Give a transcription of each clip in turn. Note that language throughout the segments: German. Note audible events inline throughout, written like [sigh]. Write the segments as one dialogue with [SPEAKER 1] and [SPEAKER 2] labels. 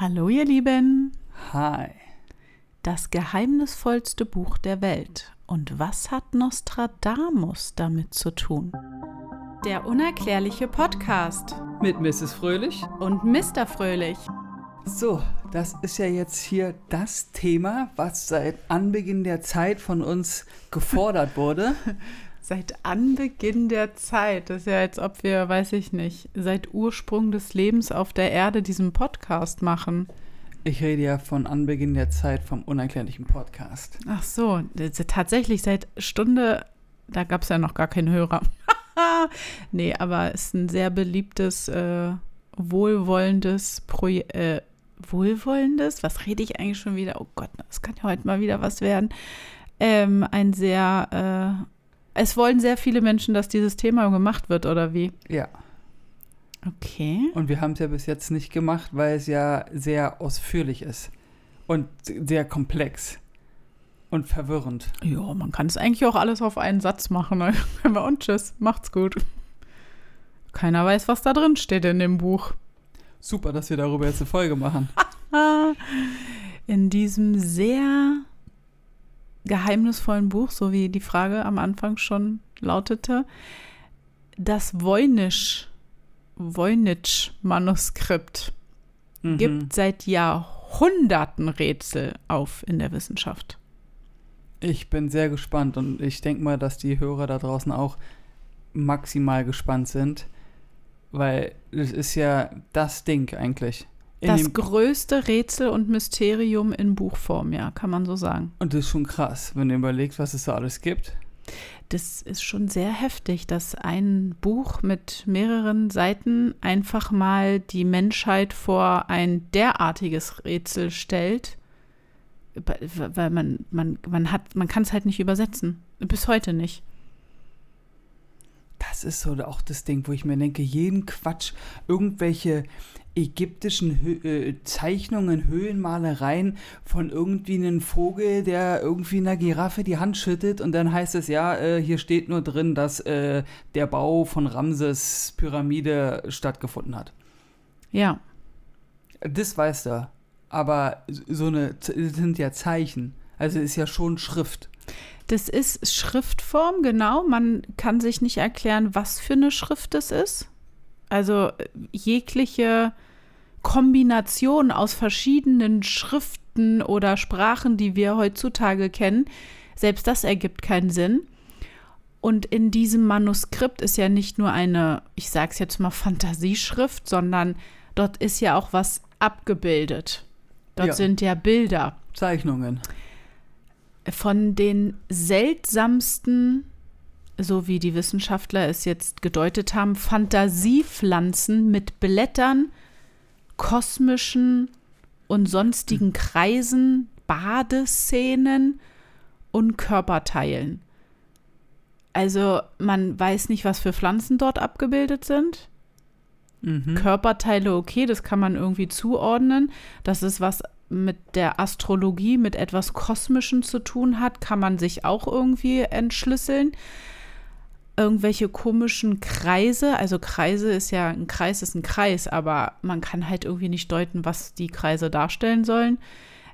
[SPEAKER 1] Hallo ihr Lieben.
[SPEAKER 2] Hi.
[SPEAKER 1] Das geheimnisvollste Buch der Welt. Und was hat Nostradamus damit zu tun? Der unerklärliche Podcast
[SPEAKER 2] Mit Mrs. Fröhlich.
[SPEAKER 1] und Mr. Fröhlich.
[SPEAKER 2] So, das ist ja jetzt hier das Thema, was seit Anbeginn der Zeit von uns gefordert wurde. [laughs]
[SPEAKER 1] Seit Anbeginn der Zeit, das ist ja als ob wir, weiß ich nicht, seit Ursprung des Lebens auf der Erde diesen Podcast machen.
[SPEAKER 2] Ich rede ja von Anbeginn der Zeit vom unerklärlichen Podcast.
[SPEAKER 1] Ach so, tatsächlich seit Stunde, da gab es ja noch gar keinen Hörer. [laughs] nee, aber es ist ein sehr beliebtes, äh, wohlwollendes Projekt. Äh, wohlwollendes? Was rede ich eigentlich schon wieder? Oh Gott, das kann ja heute mal wieder was werden. Ähm, ein sehr, äh, es wollen sehr viele Menschen, dass dieses Thema gemacht wird, oder wie?
[SPEAKER 2] Ja,
[SPEAKER 1] Okay.
[SPEAKER 2] und wir haben es ja bis jetzt nicht gemacht, weil es ja sehr ausführlich ist und sehr komplex und verwirrend.
[SPEAKER 1] Ja, man kann es eigentlich auch alles auf einen Satz machen. [laughs] ne? Und tschüss, macht's gut. Keiner weiß, was da drin steht in dem Buch.
[SPEAKER 2] Super, dass wir darüber jetzt eine Folge machen. [laughs]
[SPEAKER 1] In diesem sehr geheimnisvollen Buch, so wie die Frage am Anfang schon lautete, das Voynich, Voynich-Manuskript
[SPEAKER 2] Mhm.
[SPEAKER 1] gibt seit Jahrhunderten Rätsel auf in der Wissenschaft.
[SPEAKER 2] Ich bin sehr gespannt und ich denke mal, dass die Hörer da draußen auch maximal gespannt sind, weil es ist ja das Ding eigentlich.
[SPEAKER 1] Das größte Rätsel und Mysterium in Buchform, ja, kann man so sagen.
[SPEAKER 2] und das ist schon krass, wenn du überlegst, was es da alles gibt.
[SPEAKER 1] Das ist schon sehr heftig, dass ein Buch mit mehreren Seiten einfach mal die Menschheit vor ein derartiges Rätsel stellt, weil man, man, man hat, man kann es halt nicht übersetzen. Bis heute nicht.
[SPEAKER 2] Das ist so auch das Ding, wo ich mir denke, jeden Quatsch, irgendwelche ägyptischen Hö äh, Zeichnungen, Höhlenmalereien von irgendwie einem Vogel, der irgendwie einer Giraffe die Hand schüttet und dann heißt es ja, äh, hier steht nur drin, dass äh, der Bau von Ramses Pyramide stattgefunden hat.
[SPEAKER 1] Ja,
[SPEAKER 2] Das weißt du. Aber so eine, das sind ja Zeichen. Also ist ja schon Schrift.
[SPEAKER 1] Das ist Schriftform, genau. Man kann sich nicht erklären, was für eine Schrift es ist. Also äh, jegliche Kombination aus verschiedenen Schriften oder Sprachen, die wir heutzutage kennen, selbst das ergibt keinen Sinn. Und in diesem Manuskript ist ja nicht nur eine, ich sage es jetzt mal, Fantasieschrift, sondern dort ist ja auch was abgebildet. Dort
[SPEAKER 2] Ja.
[SPEAKER 1] sind ja Bilder
[SPEAKER 2] Zeichnungen.
[SPEAKER 1] Von den seltsamsten, so wie die Wissenschaftler es jetzt gedeutet haben, Fantasiepflanzen mit Blättern, kosmischen und sonstigen Kreisen, Badeszenen und Körperteilen. Also man weiß nicht, was für Pflanzen dort abgebildet sind.
[SPEAKER 2] Mhm.
[SPEAKER 1] Körperteile, okay, das kann man irgendwie zuordnen. Dass es was mit der Astrologie, mit etwas Kosmischem zu tun hat, kann man sich auch irgendwie entschlüsseln. Irgendwelche komischen Kreise, also Kreise ist ja, ein Kreis ist ein Kreis, aber man kann halt irgendwie nicht deuten, was die Kreise darstellen sollen.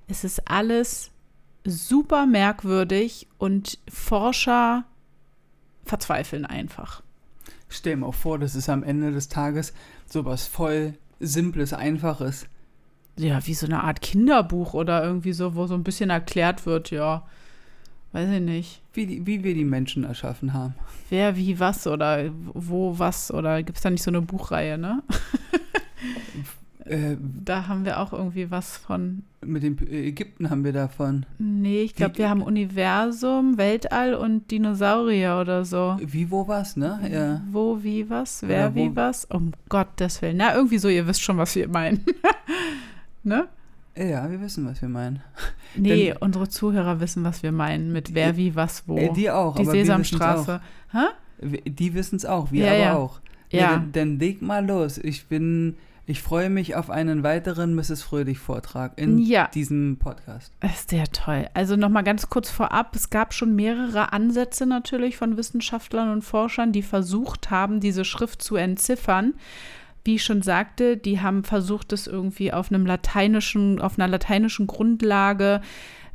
[SPEAKER 1] Es ist alles super merkwürdig und Forscher verzweifeln einfach.
[SPEAKER 2] Stell mir auch vor, das ist am Ende des Tages sowas voll Simples, Einfaches.
[SPEAKER 1] Ja, wie so eine Art Kinderbuch oder irgendwie so, wo so ein bisschen erklärt wird, ja, weiß ich nicht,
[SPEAKER 2] Wie, die, wie wir die Menschen erschaffen haben.
[SPEAKER 1] wer, wie, was oder wo, was oder gibt es da nicht so eine Buchreihe, ne? [laughs]
[SPEAKER 2] Äh,
[SPEAKER 1] Da haben wir auch irgendwie was von,
[SPEAKER 2] mit den Ägypten haben wir davon.
[SPEAKER 1] nee, ich glaube, wir haben Universum, Weltall und Dinosaurier oder so.
[SPEAKER 2] Wie, wo, was, ne? Ja.
[SPEAKER 1] Wo, wie, was, wer,
[SPEAKER 2] wo-
[SPEAKER 1] wie, was, um Gottes Willen. Na, irgendwie so, ihr wisst schon, was wir meinen. [laughs] ne?
[SPEAKER 2] Ja, wir wissen, was wir meinen.
[SPEAKER 1] Nee, unsere Zuhörer wissen, was wir meinen mit wer, wie, was, wo.
[SPEAKER 2] Äh, die auch.
[SPEAKER 1] Die Sesamstraße.
[SPEAKER 2] Die wissen es auch, wir
[SPEAKER 1] Ja,
[SPEAKER 2] aber
[SPEAKER 1] ja.
[SPEAKER 2] auch.
[SPEAKER 1] Ja.
[SPEAKER 2] dann, dann leg mal los. Ich bin, ich freue mich auf einen weiteren Mrs. Fröhlich-Vortrag in
[SPEAKER 1] Ja.
[SPEAKER 2] diesem Podcast.
[SPEAKER 1] Das ist sehr toll. Also nochmal ganz kurz vorab, es gab schon mehrere Ansätze natürlich von Wissenschaftlern und Forschern, die versucht haben, diese Schrift zu entziffern. Wie ich schon sagte, die haben versucht, es irgendwie auf einem lateinischen, auf einer lateinischen Grundlage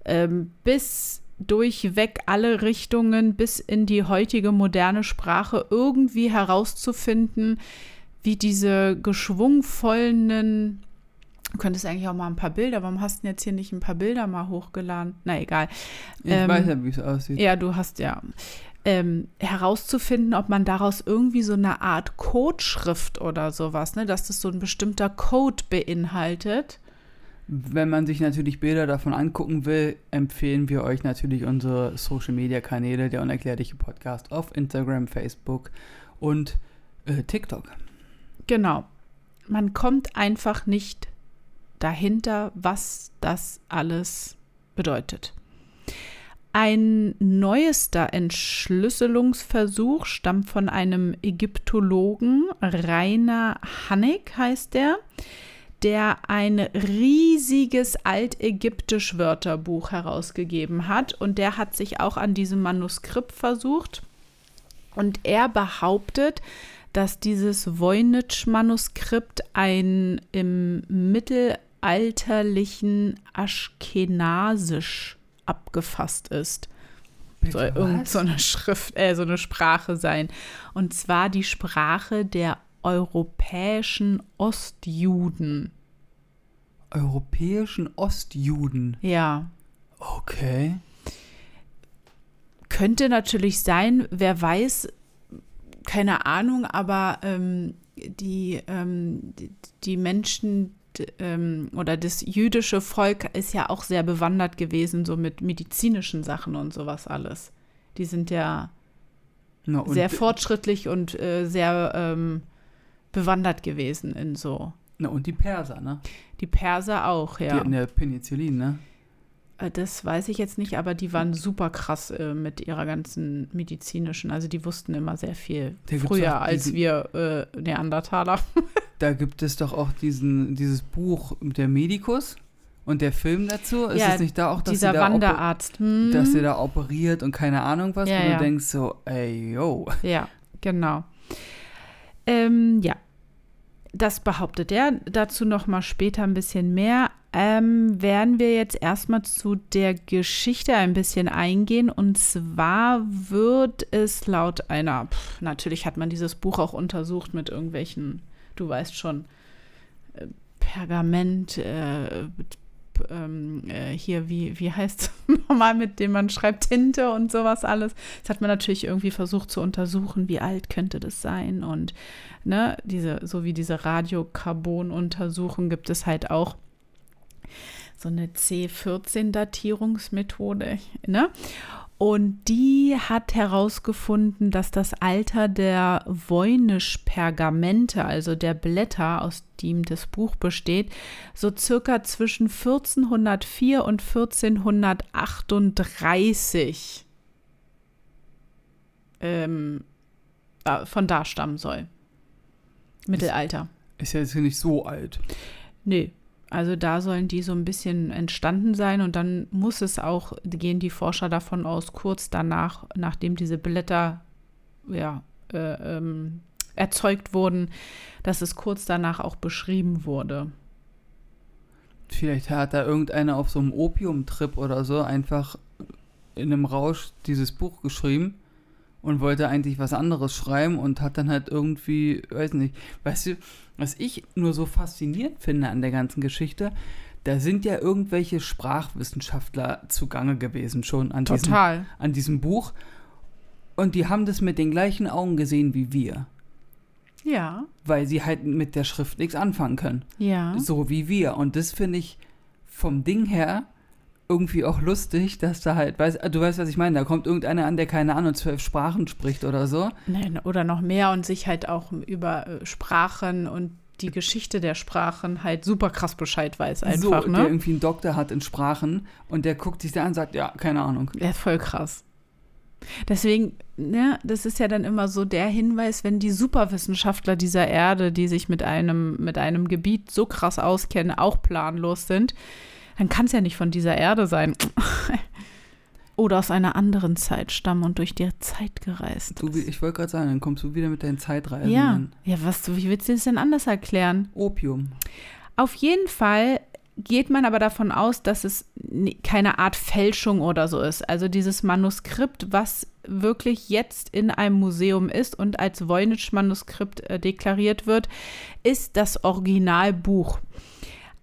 [SPEAKER 1] ähm, bis durchweg alle Richtungen bis in die heutige moderne Sprache irgendwie herauszufinden, wie diese geschwungvollen Du könntest eigentlich auch mal ein paar Bilder, warum hast du denn jetzt hier nicht ein paar Bilder mal hochgeladen? Na egal.
[SPEAKER 2] Ich ähm, weiß ja, wie es aussieht.
[SPEAKER 1] Ja, du hast ja. Ähm, herauszufinden, ob man daraus irgendwie so eine Art Codeschrift oder sowas, ne, dass das so ein bestimmter Code beinhaltet.
[SPEAKER 2] Wenn man sich natürlich Bilder davon angucken will, empfehlen wir euch natürlich unsere Social Media Kanäle, der unerklärliche Podcast auf Instagram, Facebook und äh, TikTok.
[SPEAKER 1] Genau. Man kommt einfach nicht dahinter, was das alles bedeutet. Ein neuester Entschlüsselungsversuch stammt von einem Ägyptologen, Rainer Hannig heißt der, der ein riesiges altägyptisch Wörterbuch herausgegeben hat. Und der hat sich auch an diesem Manuskript versucht. Und er behauptet, dass dieses Voynich-Manuskript ein im mittelalterlichen Aschkenasisch abgefasst ist.
[SPEAKER 2] Bitte,
[SPEAKER 1] Soll irgend so eine Schrift, äh, so eine Sprache sein. Und zwar die Sprache der europäischen Ostjuden.
[SPEAKER 2] Europäischen Ostjuden?
[SPEAKER 1] Ja.
[SPEAKER 2] Okay.
[SPEAKER 1] Könnte natürlich sein, wer weiß, keine Ahnung, aber ähm, die, ähm, die, die, Menschen ähm, oder das jüdische Volk ist ja auch sehr bewandert gewesen, so mit medizinischen Sachen und sowas alles. Die sind ja Na, sehr fortschrittlich und äh, sehr ähm, bewandert gewesen in so.
[SPEAKER 2] Na, und die Perser, ne?
[SPEAKER 1] Die Perser auch, ja.
[SPEAKER 2] Die hatten ja Penicillin, ne?
[SPEAKER 1] Äh, das weiß ich jetzt nicht, aber die waren super krass äh, mit ihrer ganzen medizinischen. Also die wussten immer sehr viel früher als wir äh, Neandertaler. [laughs]
[SPEAKER 2] da gibt es doch auch diesen, dieses Buch der Medikus und der Film dazu. Ist
[SPEAKER 1] ja,
[SPEAKER 2] es nicht da auch, dass
[SPEAKER 1] dieser
[SPEAKER 2] da
[SPEAKER 1] Wanderarzt,
[SPEAKER 2] hm. dass der da operiert und keine Ahnung was,
[SPEAKER 1] ja,
[SPEAKER 2] wo
[SPEAKER 1] ja.
[SPEAKER 2] du denkst so, ey, yo.
[SPEAKER 1] Ja, genau. Ähm, ja, das behauptet er. Dazu noch mal später ein bisschen mehr ähm, werden wir jetzt erstmal zu der Geschichte ein bisschen eingehen. Und zwar wird es laut einer, pff, natürlich hat man dieses Buch auch untersucht mit irgendwelchen, du weißt schon, äh, Pergament, äh, ähm, äh, hier, wie, wie heißt es [laughs] nochmal, mit dem man schreibt, Tinte und sowas alles. Das hat man natürlich irgendwie versucht zu untersuchen, wie alt könnte das sein. Und ne, diese, so wie diese Radiokarbon-Untersuchung gibt es halt auch so eine C14-Datierungsmethode. Ne? Und die hat herausgefunden, dass das Alter der Voynich-Pergamente, also der Blätter, aus dem das Buch besteht, so circa zwischen 1404 und 1438 ähm, äh, von da stammen soll. Mittelalter.
[SPEAKER 2] Ist ja jetzt nicht so alt.
[SPEAKER 1] Nee, also da sollen die so ein bisschen entstanden sein und dann muss es auch, gehen die Forscher davon aus, kurz danach, nachdem diese Blätter ja, äh, ähm, erzeugt wurden, dass es kurz danach auch beschrieben wurde.
[SPEAKER 2] Vielleicht hat da irgendeiner auf so einem Opiumtrip oder so einfach in einem Rausch dieses Buch geschrieben und wollte eigentlich was anderes schreiben und hat dann halt irgendwie, weiß nicht, weißt du, was ich nur so faszinierend finde an der ganzen Geschichte, da sind ja irgendwelche Sprachwissenschaftler zugange gewesen schon an. Diesem, an diesem Buch und die haben das mit den gleichen Augen gesehen wie wir.
[SPEAKER 1] Ja.
[SPEAKER 2] Weil sie halt mit der Schrift nichts anfangen können.
[SPEAKER 1] Ja.
[SPEAKER 2] So wie wir. Und das finde ich vom Ding her irgendwie auch lustig, dass da halt, weißt, du weißt, was ich meine, da kommt irgendeiner an, der keine Ahnung, zwölf Sprachen spricht oder so.
[SPEAKER 1] Nein, oder noch mehr und sich halt auch über äh, Sprachen und die Geschichte der Sprachen halt super krass Bescheid weiß einfach,
[SPEAKER 2] so,
[SPEAKER 1] ne?
[SPEAKER 2] der irgendwie einen Doktor hat in Sprachen und der guckt sich da an und sagt, ja, keine Ahnung.
[SPEAKER 1] Ja, voll krass. Deswegen, ne, das ist ja dann immer so der Hinweis, wenn die Superwissenschaftler dieser Erde, die sich mit einem, mit einem Gebiet so krass auskennen, auch planlos sind, dann kann es ja nicht von dieser Erde sein. [laughs] oder aus einer anderen Zeit stammen und durch die Zeit gereist
[SPEAKER 2] Du, ich wollte gerade sagen, dann kommst du wieder mit deinen Zeitreisen.
[SPEAKER 1] Ja, ja, was, wie willst du das denn anders erklären?
[SPEAKER 2] Opium.
[SPEAKER 1] Auf jeden Fall geht man aber davon aus, dass es keine Art Fälschung oder so ist. Also dieses Manuskript, was wirklich jetzt in einem Museum ist und als Voynich-Manuskript äh, deklariert wird, ist das Originalbuch.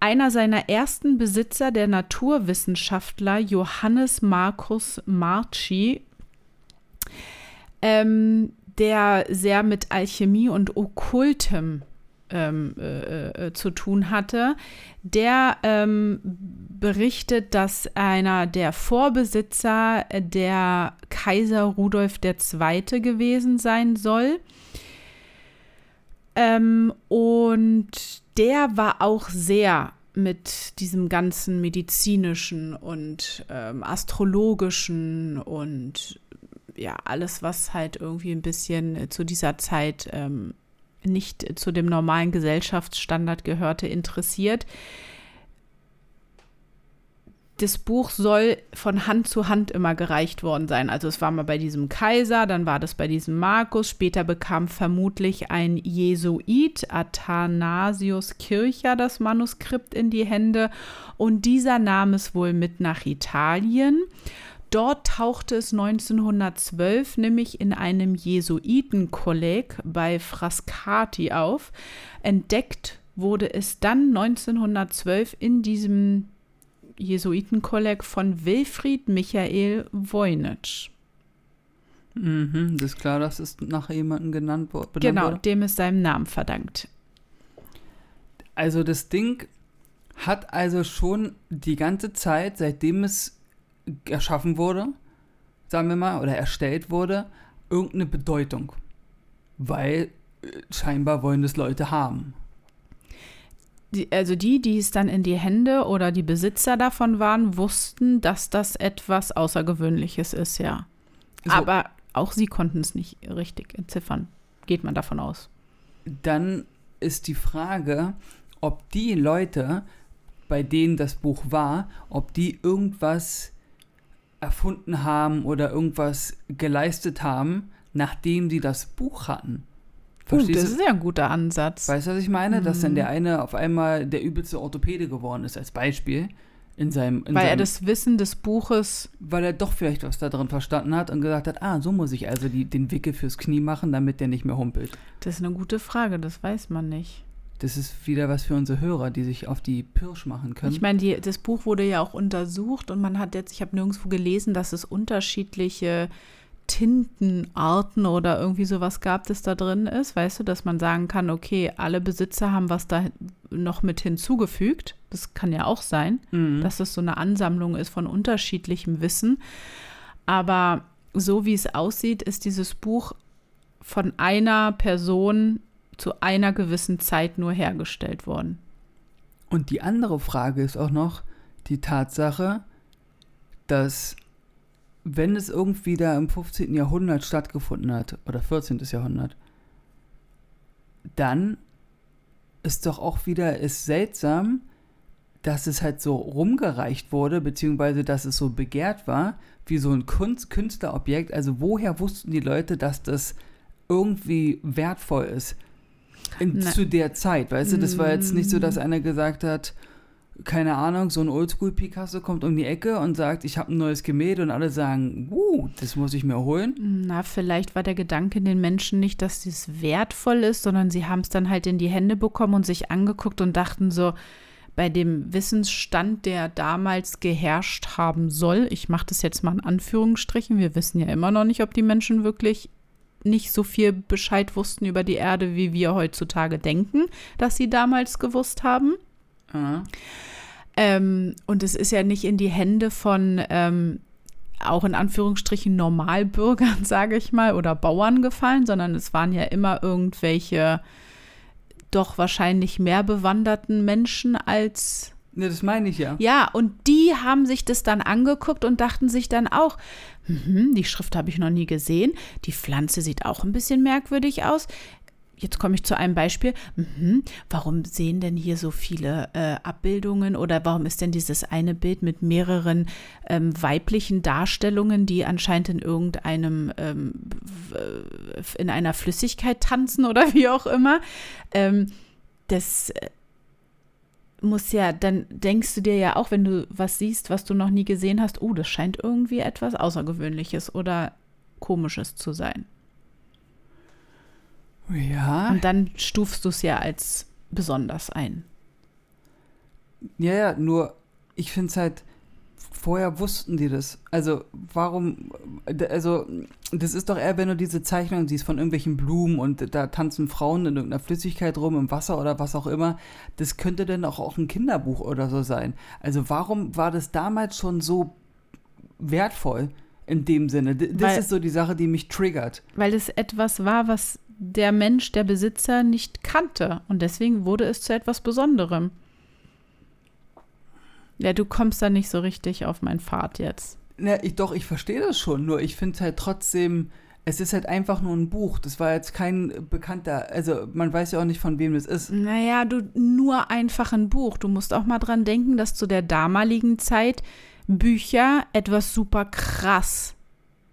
[SPEAKER 1] Einer seiner ersten Besitzer, der Naturwissenschaftler Johannes Markus Marci, ähm, der sehr mit Alchemie und Okkultem ähm, äh, äh, zu tun hatte, der ähm, berichtet, dass einer der Vorbesitzer äh, der Kaiser Rudolf II. gewesen sein soll. Ähm, und der war auch sehr mit diesem ganzen medizinischen und ähm, astrologischen und ja, alles, was halt irgendwie ein bisschen äh, zu dieser Zeit ähm, nicht zu dem normalen Gesellschaftsstandard gehörte, interessiert. Das Buch soll von Hand zu Hand immer gereicht worden sein. Also es war mal bei diesem Kaiser, dann war das bei diesem Markus, später bekam vermutlich ein Jesuit, Athanasius Kircher, das Manuskript in die Hände und dieser nahm es wohl mit nach Italien. Dort tauchte es 1912 nämlich in einem Jesuitenkolleg bei Frascati auf. Entdeckt wurde es dann 1912 in diesem Jesuitenkolleg von Wilfried Michael Voynich.
[SPEAKER 2] Mhm, das ist klar, dass es nach jemandem genannt wo- benannt
[SPEAKER 1] Genau,
[SPEAKER 2] wurde.
[SPEAKER 1] dem ist seinem Namen verdankt.
[SPEAKER 2] Also das Ding hat also schon die ganze Zeit, seitdem es erschaffen wurde, sagen wir mal, oder erstellt wurde, irgendeine Bedeutung. Weil äh, scheinbar wollen das Leute haben.
[SPEAKER 1] Die, also die, die es dann in die Hände oder die Besitzer davon waren, wussten, dass das etwas Außergewöhnliches ist, ja.
[SPEAKER 2] So.
[SPEAKER 1] Aber auch sie konnten es nicht richtig entziffern. Geht man davon aus.
[SPEAKER 2] Dann ist die Frage, ob die Leute, bei denen das Buch war, ob die irgendwas erfunden haben oder irgendwas geleistet haben, nachdem sie das Buch hatten.
[SPEAKER 1] Gut,
[SPEAKER 2] Verstehst
[SPEAKER 1] das
[SPEAKER 2] du?
[SPEAKER 1] ist ja ein guter Ansatz.
[SPEAKER 2] Weißt du, was ich meine? Dass dann
[SPEAKER 1] Mhm.
[SPEAKER 2] der eine auf einmal der übelste Orthopäde geworden ist, als Beispiel. In seinem, in
[SPEAKER 1] weil er
[SPEAKER 2] seinem,
[SPEAKER 1] das Wissen des Buches,
[SPEAKER 2] weil er doch vielleicht was da drin verstanden hat und gesagt hat, ah, so muss ich also die, den Wickel fürs Knie machen, damit der nicht mehr humpelt.
[SPEAKER 1] das ist eine gute Frage, das weiß man nicht.
[SPEAKER 2] Das ist wieder was für unsere Hörer, die sich auf die Pirsch machen können.
[SPEAKER 1] Ich meine, die, das Buch wurde ja auch untersucht und man hat jetzt, ich habe nirgendwo gelesen, dass es unterschiedliche Tintenarten oder irgendwie sowas gab, das da drin ist. Weißt du, dass man sagen kann, okay, alle Besitzer haben was da noch mit hinzugefügt. Das kann ja auch sein,
[SPEAKER 2] Mhm.
[SPEAKER 1] dass es so eine Ansammlung ist von unterschiedlichem Wissen. Aber so wie es aussieht, ist dieses Buch von einer Person zu einer gewissen Zeit nur hergestellt worden.
[SPEAKER 2] Und die andere Frage ist auch noch die Tatsache, dass wenn es irgendwie da im 15. Jahrhundert stattgefunden hat, oder 14. Jahrhundert, dann ist doch auch wieder ist seltsam, dass es halt so rumgereicht wurde, beziehungsweise dass es so begehrt war, wie so ein Kunst Künstlerobjekt. Also woher wussten die Leute, dass das irgendwie wertvoll ist? In, zu der Zeit, weißt du, das war jetzt nicht so, dass einer gesagt hat, keine Ahnung, so ein Oldschool-Picasso kommt um die Ecke und sagt, ich habe ein neues Gemälde und alle sagen, uh, das muss ich mir holen.
[SPEAKER 1] Na, vielleicht war der Gedanke in den Menschen nicht, dass dies wertvoll ist, sondern sie haben es dann halt in die Hände bekommen und sich angeguckt und dachten so, bei dem Wissensstand, der damals geherrscht haben soll, ich mache das jetzt mal in Anführungsstrichen, wir wissen ja immer noch nicht, ob die Menschen wirklich nicht so viel Bescheid wussten über die Erde, wie wir heutzutage denken, dass sie damals gewusst haben.
[SPEAKER 2] Ja.
[SPEAKER 1] Ähm, und es ist ja nicht in die Hände von ähm, auch in Anführungsstrichen Normalbürgern, [laughs] sage ich mal, oder Bauern gefallen, sondern es waren ja immer irgendwelche doch wahrscheinlich mehr bewanderten Menschen als
[SPEAKER 2] Ne, das meine ich ja.
[SPEAKER 1] ja, und die haben sich das dann angeguckt und dachten sich dann auch, mhm, die Schrift habe ich noch nie gesehen, die Pflanze sieht auch ein bisschen merkwürdig aus. Jetzt komme ich zu einem Beispiel. Mhm, warum sehen denn hier so viele äh, Abbildungen oder warum ist denn dieses eine Bild mit mehreren ähm, weiblichen Darstellungen, die anscheinend in irgendeinem, ähm, in einer Flüssigkeit tanzen oder wie auch immer? Ähm, das äh, muss ja, dann denkst du dir ja auch, wenn du was siehst, was du noch nie gesehen hast, oh, das scheint irgendwie etwas Außergewöhnliches oder Komisches zu sein.
[SPEAKER 2] Ja.
[SPEAKER 1] Und dann stufst du es ja als besonders ein.
[SPEAKER 2] Ja, ja, nur ich finde es halt, vorher wussten die das. Also, warum, also, das ist doch eher, wenn du diese Zeichnungen siehst von irgendwelchen Blumen und da tanzen Frauen in irgendeiner Flüssigkeit rum, im Wasser oder was auch immer. Das könnte dann auch, auch ein Kinderbuch oder so sein. Also, warum war das damals schon so wertvoll in dem Sinne? Das weil, ist so die Sache, die mich triggert.
[SPEAKER 1] Weil es etwas war, was der Mensch, der Besitzer nicht kannte. Und deswegen wurde es zu etwas Besonderem. Ja, du kommst da nicht so richtig auf meinen Pfad jetzt.
[SPEAKER 2] Na, ich, doch, ich verstehe das schon, nur ich finde halt trotzdem, es ist halt einfach nur ein Buch. Das war jetzt kein bekannter, also man weiß ja auch nicht, von wem das ist.
[SPEAKER 1] Naja, du, nur einfach ein Buch. Du musst auch mal dran denken, dass zu der damaligen Zeit Bücher etwas super krass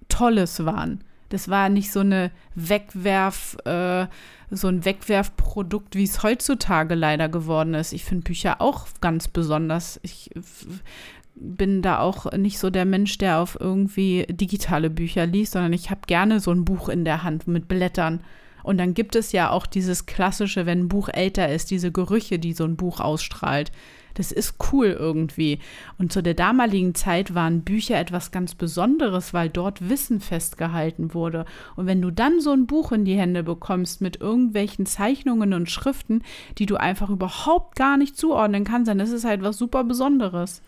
[SPEAKER 1] Tolles waren. Das war nicht so eine Wegwerf, äh, so ein Wegwerfprodukt, wie es heutzutage leider geworden ist. Ich finde Bücher auch ganz besonders. Ich bin da auch nicht so der Mensch, der auf irgendwie digitale Bücher liest, sondern ich habe gerne so ein Buch in der Hand mit Blättern. Und dann gibt es ja auch dieses klassische, wenn ein Buch älter ist, diese Gerüche, die so ein Buch ausstrahlt. Das ist cool irgendwie. Und zu der damaligen Zeit waren Bücher etwas ganz Besonderes, weil dort Wissen festgehalten wurde. Und wenn du dann so ein Buch in die Hände bekommst mit irgendwelchen Zeichnungen und Schriften, die du einfach überhaupt gar nicht zuordnen kannst, dann ist es halt was super Besonderes.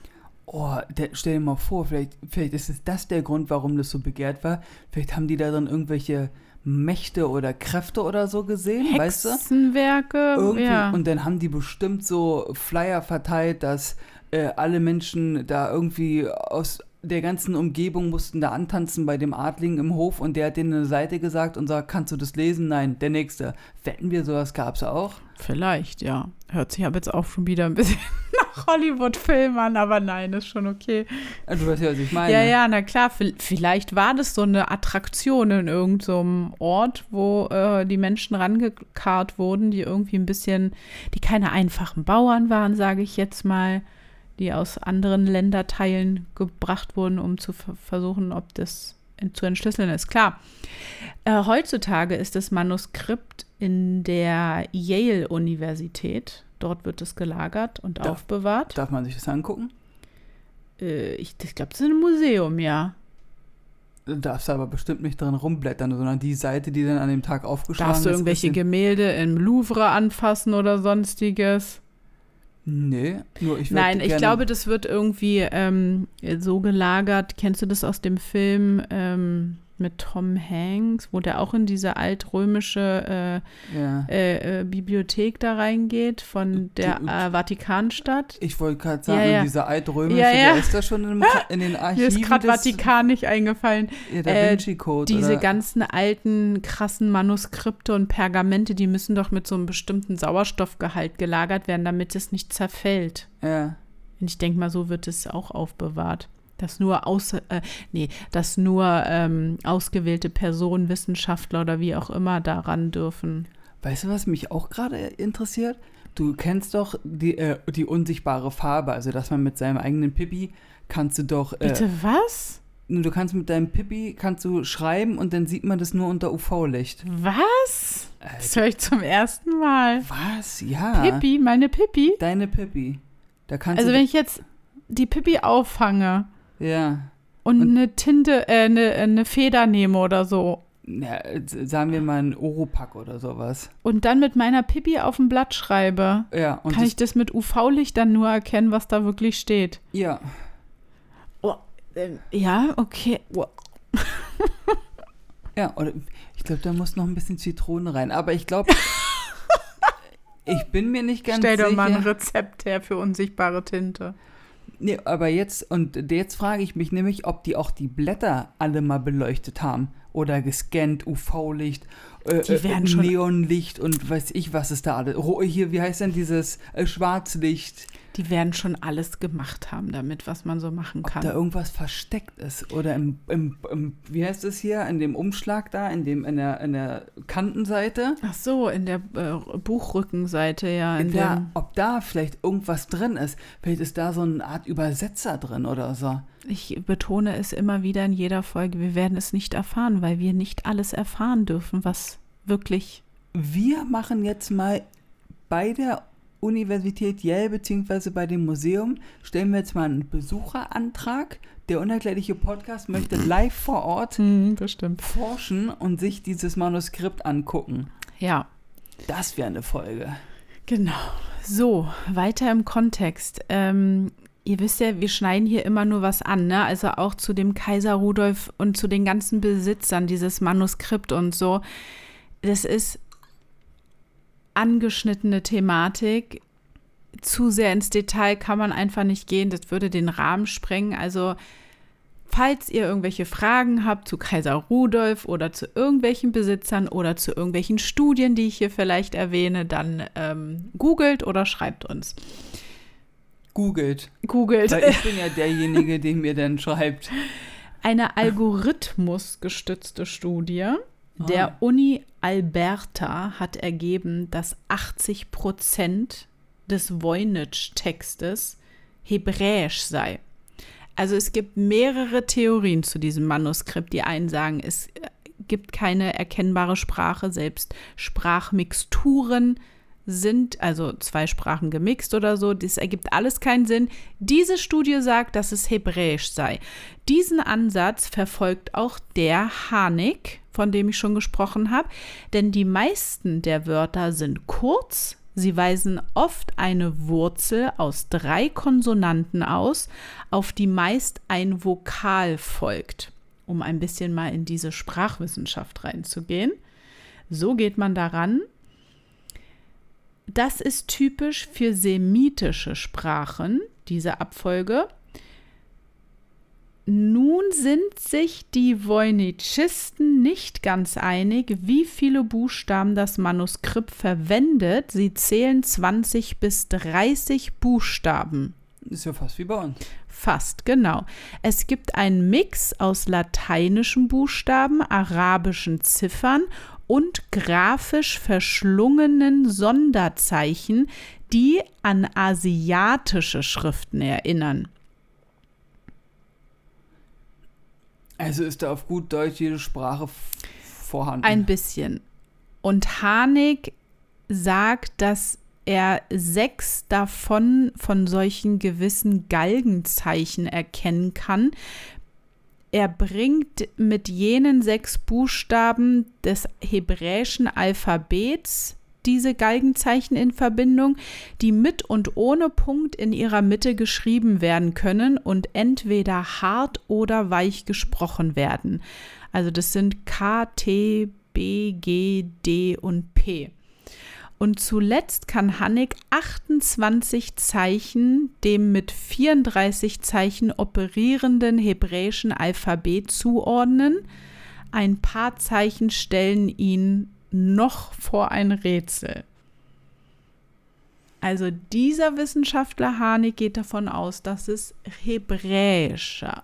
[SPEAKER 2] Oh, der, stell dir mal vor, vielleicht, vielleicht ist es das der Grund, warum das so begehrt war. Vielleicht haben die da dann irgendwelche Mächte oder Kräfte oder so gesehen, weißt du?
[SPEAKER 1] Hexenwerke, ja.
[SPEAKER 2] Und dann haben die bestimmt so Flyer verteilt, dass äh, alle Menschen da irgendwie aus der ganzen Umgebung mussten da antanzen bei dem Adligen im Hof und der hat denen eine Seite gesagt und sagt, kannst du das lesen? Nein, der nächste. Wetten wir, sowas gab es auch?
[SPEAKER 1] Vielleicht, ja. Hört sich aber jetzt auch schon wieder ein bisschen [laughs] Hollywood-Film an, aber nein, ist schon okay.
[SPEAKER 2] Du weißt ja, was ich meine.
[SPEAKER 1] Ja, ja, na klar, vielleicht war das so eine Attraktion in irgendeinem so Ort, wo äh, die Menschen rangekarrt wurden, die irgendwie ein bisschen, die keine einfachen Bauern waren, sage ich jetzt mal, die aus anderen Länderteilen gebracht wurden, um zu versuchen, ob das zu entschlüsseln ist. Klar, äh, heutzutage ist das Manuskript in der Yale-Universität Dort wird es gelagert und darf, aufbewahrt.
[SPEAKER 2] Darf man sich das angucken?
[SPEAKER 1] Äh, ich ich glaube, das ist ein Museum, ja.
[SPEAKER 2] Du darfst aber bestimmt nicht drin rumblättern, sondern die Seite, die dann an dem Tag aufgeschlagen ist.
[SPEAKER 1] Darfst du irgendwelche Gemälde im Louvre anfassen oder sonstiges?
[SPEAKER 2] Nee, nur ich
[SPEAKER 1] Nein, ich glaube, das wird irgendwie ähm, so gelagert. Kennst du das aus dem Film? Ähm, mit Tom Hanks, wo der auch in diese altrömische äh, ja. äh, äh, Bibliothek da reingeht von der äh, Vatikanstadt.
[SPEAKER 2] Ich wollte gerade sagen, ja, ja. dieser altrömische, ja, ja. der ist da schon in, in den Archiven. [laughs]
[SPEAKER 1] Mir ist gerade Vatikan nicht eingefallen.
[SPEAKER 2] Ja, Da äh, Vinci Code.
[SPEAKER 1] diese
[SPEAKER 2] oder?
[SPEAKER 1] ganzen alten, krassen Manuskripte und Pergamente, die müssen doch mit so einem bestimmten Sauerstoffgehalt gelagert werden, damit es nicht zerfällt.
[SPEAKER 2] Ja.
[SPEAKER 1] Und ich denke mal, so wird es auch aufbewahrt dass nur, aus, äh, nee, dass nur ähm, ausgewählte Personen, Wissenschaftler oder wie auch immer daran dürfen.
[SPEAKER 2] Weißt du, was mich auch gerade interessiert? Du kennst doch die, äh, die unsichtbare Farbe, also dass man mit seinem eigenen Pippi kannst du doch.
[SPEAKER 1] Äh, Bitte was?
[SPEAKER 2] Du kannst mit deinem Pippi kannst du schreiben und dann sieht man das nur unter UV-Licht.
[SPEAKER 1] Was? Das höre ich zum ersten Mal.
[SPEAKER 2] Was? Ja.
[SPEAKER 1] Pippi, meine Pippi?
[SPEAKER 2] Deine Pippi. Da kannst
[SPEAKER 1] also wenn ich jetzt die Pippi auffange
[SPEAKER 2] ja.
[SPEAKER 1] Und, und eine Tinte, äh, eine, eine Feder nehme oder so.
[SPEAKER 2] Ja, sagen wir mal ein Oropack oder sowas.
[SPEAKER 1] Und dann mit meiner Pipi auf dem Blatt schreibe.
[SPEAKER 2] Ja.
[SPEAKER 1] kann ich das mit UV-Licht dann nur erkennen, was da wirklich steht?
[SPEAKER 2] Ja.
[SPEAKER 1] Oh, äh, ja, okay. Oh. [laughs]
[SPEAKER 2] ja, oder ich glaube, da muss noch ein bisschen Zitrone rein. Aber ich glaube, [laughs] ich bin mir nicht ganz sicher.
[SPEAKER 1] Stell doch mal ein Rezept her für unsichtbare Tinte.
[SPEAKER 2] Nee, aber jetzt, und jetzt frage ich mich nämlich, ob die auch die Blätter alle mal beleuchtet haben oder gescannt, UV-Licht äh, äh, Neonlicht und weiß ich, was ist da alles. Hier, wie heißt denn dieses äh, Schwarzlicht?
[SPEAKER 1] Die werden schon alles gemacht haben damit, was man so machen
[SPEAKER 2] Ob
[SPEAKER 1] kann.
[SPEAKER 2] da irgendwas versteckt ist. Oder im, im, im wie heißt es hier, in dem Umschlag da, in, dem, in, der, in der Kantenseite?
[SPEAKER 1] Ach so, in der äh, Buchrückenseite, ja. In
[SPEAKER 2] da,
[SPEAKER 1] dem,
[SPEAKER 2] ob da vielleicht irgendwas drin ist. Vielleicht ist da so eine Art Übersetzer drin oder so.
[SPEAKER 1] ich betone es immer wieder in jeder Folge, wir werden es nicht erfahren, weil wir nicht alles erfahren dürfen, was wirklich.
[SPEAKER 2] Wir machen jetzt mal bei der Universität Yale beziehungsweise bei dem Museum, stellen wir jetzt mal einen Besucherantrag. Der unerklärliche Podcast möchte [clears throat] live vor Ort
[SPEAKER 1] Hm,
[SPEAKER 2] forschen und sich dieses Manuskript angucken.
[SPEAKER 1] Ja,
[SPEAKER 2] Das wäre eine Folge.
[SPEAKER 1] genau. So, weiter im Kontext. Ähm, ihr wisst ja, wir schneiden hier immer nur was an, ne? Also auch zu dem Kaiser Rudolf und zu den ganzen Besitzern dieses Manuskript und so. Das ist angeschnittene Thematik. Zu sehr ins Detail kann man einfach nicht gehen. Das würde den Rahmen sprengen. Also, falls ihr irgendwelche Fragen habt zu Kaiser Rudolf oder zu irgendwelchen Besitzern oder zu irgendwelchen Studien, die ich hier vielleicht erwähne, dann ähm, googelt oder schreibt uns.
[SPEAKER 2] Googelt.
[SPEAKER 1] Googelt.
[SPEAKER 2] Weil ich bin ja derjenige, der mir dann schreibt.
[SPEAKER 1] Eine algorithmusgestützte Studie der
[SPEAKER 2] Ah.
[SPEAKER 1] Uni Alberta hat ergeben, dass 80 Prozent des Voynich-Textes hebräisch sei. Also es gibt mehrere Theorien zu diesem Manuskript. Die einen sagen, es äh, gibt keine erkennbare Sprache, selbst Sprachmixturen sind, also zwei Sprachen gemixt oder so, das ergibt alles keinen Sinn. Diese Studie sagt, dass es hebräisch sei. Diesen Ansatz verfolgt auch der Hanik, von dem ich schon gesprochen habe, denn die meisten der Wörter sind kurz, sie weisen oft eine Wurzel aus drei Konsonanten aus, auf die meist ein Vokal folgt, um ein bisschen mal in diese Sprachwissenschaft reinzugehen. So geht man daran. Das ist typisch für semitische Sprachen, diese Abfolge. Nun sind sich die Voynichisten nicht ganz einig, wie viele Buchstaben das Manuskript verwendet. Sie zählen 20 bis 30 Buchstaben.
[SPEAKER 2] Ist ja fast wie bei uns.
[SPEAKER 1] Fast, genau. Es gibt einen Mix aus lateinischen Buchstaben, arabischen Ziffern und grafisch verschlungenen Sonderzeichen, die an asiatische Schriften erinnern.
[SPEAKER 2] Also ist da auf gut Deutsch jede Sprache vorhanden.
[SPEAKER 1] Ein bisschen. Und Harnik sagt, dass er sechs davon von solchen gewissen Galgenzeichen erkennen kann. Er bringt mit jenen sechs Buchstaben des hebräischen Alphabets diese Galgenzeichen in Verbindung, die mit und ohne Punkt in ihrer Mitte geschrieben werden können und entweder hart oder weich gesprochen werden. Also das sind K, T, B, G, D und P. Und zuletzt kann Hannig 28 Zeichen dem mit 34 Zeichen operierenden hebräischen Alphabet zuordnen. Ein paar Zeichen stellen ihn noch vor ein Rätsel. Also dieser Wissenschaftler Harnik geht davon aus, dass es hebräischer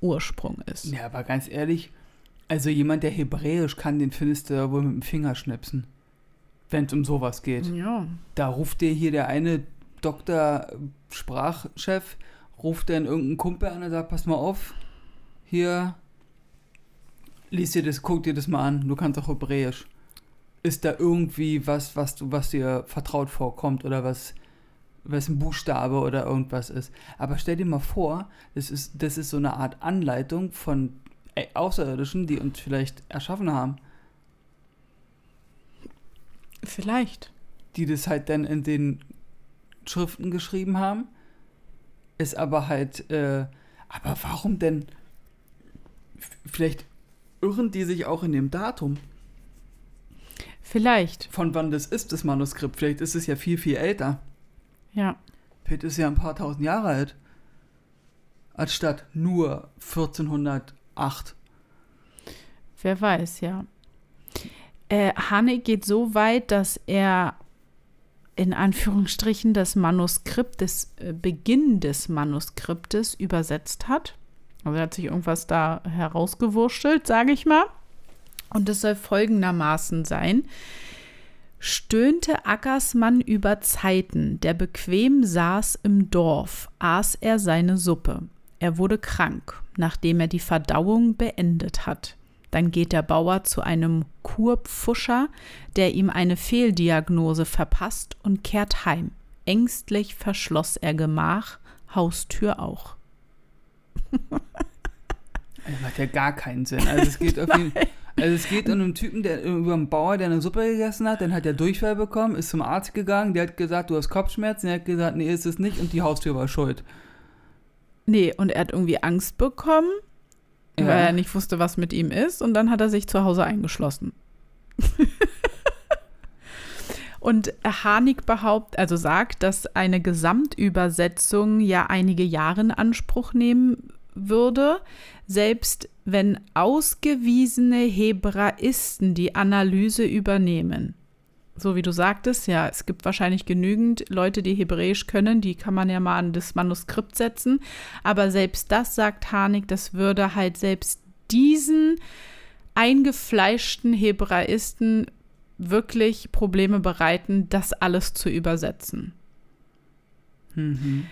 [SPEAKER 1] Ursprung ist.
[SPEAKER 2] ja, aber ganz ehrlich, also jemand, der Hebräisch kann, den findest du ja wohl mit dem Finger schnipsen. Wenn es um sowas geht.
[SPEAKER 1] Ja.
[SPEAKER 2] Da ruft dir hier der eine Doktor-Sprachchef, ruft dann irgendeinen Kumpel an und sagt, pass mal auf, hier, lies dir das, guck dir das mal an, du kannst auch Hebräisch. Ist da irgendwie was, was du, was dir vertraut vorkommt oder was, was ein Buchstabe oder irgendwas ist. Aber stell dir mal vor, das ist, das ist so eine Art Anleitung von äh, Außerirdischen, die uns vielleicht erschaffen haben,
[SPEAKER 1] Vielleicht.
[SPEAKER 2] die das halt dann in den Schriften geschrieben haben. Ist aber halt, äh, aber warum denn? Vielleicht irren die sich auch in dem Datum,
[SPEAKER 1] Vielleicht.
[SPEAKER 2] von wann das ist, das Manuskript. Vielleicht ist es ja viel, viel älter.
[SPEAKER 1] Ja.
[SPEAKER 2] Vielleicht ist es ja ein paar tausend Jahre alt. Anstatt nur 1408.
[SPEAKER 1] Wer weiß, ja. Äh, Hannig geht so weit, dass er in Anführungsstrichen das Manuskript, des äh, Beginn des Manuskriptes übersetzt hat. Also hat sich irgendwas da herausgewurschtelt, sage ich mal. Und es soll folgendermaßen sein. Stöhnte Ackersmann über Zeiten, der bequem saß im Dorf, aß er seine Suppe. Er wurde krank, nachdem er die Verdauung beendet hat. Dann geht der Bauer zu einem Kurpfuscher, der ihm eine Fehldiagnose verpasst und kehrt heim. Ängstlich verschloss er Gemach, Haustür auch. [laughs]
[SPEAKER 2] Das macht ja gar keinen Sinn. Also es geht, [laughs] jeden, also es geht um einen Typen, der über einen Bauer, der eine Suppe gegessen hat, dann hat er Durchfall bekommen, ist zum Arzt gegangen, der hat gesagt, du hast Kopfschmerzen, der hat gesagt, nee, ist es nicht und die Haustür war schuld.
[SPEAKER 1] Nee, und er hat irgendwie Angst bekommen, ja. weil er nicht wusste, was mit ihm ist, und dann hat er sich zu Hause eingeschlossen. [laughs] und Harnik behauptet, also sagt, dass eine Gesamtübersetzung ja einige Jahre in Anspruch nehmen würde, selbst wenn ausgewiesene Hebraisten die Analyse übernehmen. So wie du sagtest, ja, es gibt wahrscheinlich genügend Leute, die Hebräisch können, die kann man ja mal an das Manuskript setzen. Aber selbst das, sagt Harnik, das würde halt selbst diesen eingefleischten Hebraisten wirklich Probleme bereiten, das alles zu übersetzen. Mhm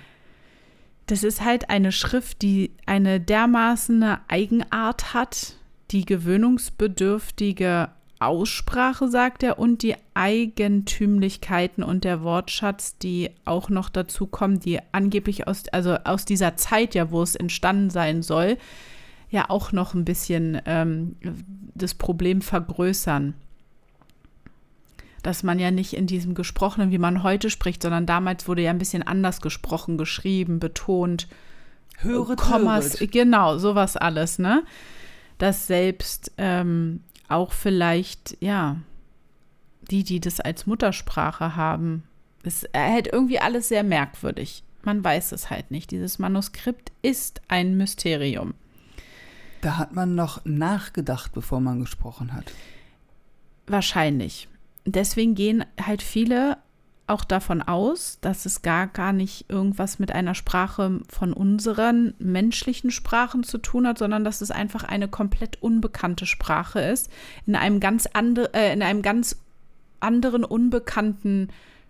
[SPEAKER 1] das ist halt eine Schrift, die eine dermaßen Eigenart hat, die gewöhnungsbedürftige Aussprache, sagt er, und die Eigentümlichkeiten und der Wortschatz, die auch noch dazu kommen, die angeblich aus, also aus dieser Zeit ja, wo es entstanden sein soll, ja auch noch ein bisschen ähm, das Problem vergrößern dass man ja nicht in diesem Gesprochenen, wie man heute spricht, sondern damals wurde ja ein bisschen anders gesprochen, geschrieben, betont.
[SPEAKER 2] Höre
[SPEAKER 1] Kommas, genau, sowas alles, ne? Dass selbst ähm, auch vielleicht, ja, die, die das als Muttersprache haben, ist halt irgendwie alles sehr merkwürdig. Man weiß es halt nicht. Dieses Manuskript ist ein Mysterium.
[SPEAKER 2] Da hat man noch nachgedacht, bevor man gesprochen hat.
[SPEAKER 1] Wahrscheinlich deswegen gehen halt viele auch davon aus, dass es gar gar nicht irgendwas mit einer Sprache von unseren menschlichen Sprachen zu tun hat, sondern dass es einfach eine komplett unbekannte Sprache ist, in einem ganz andere, äh, in einem ganz anderen unbekannten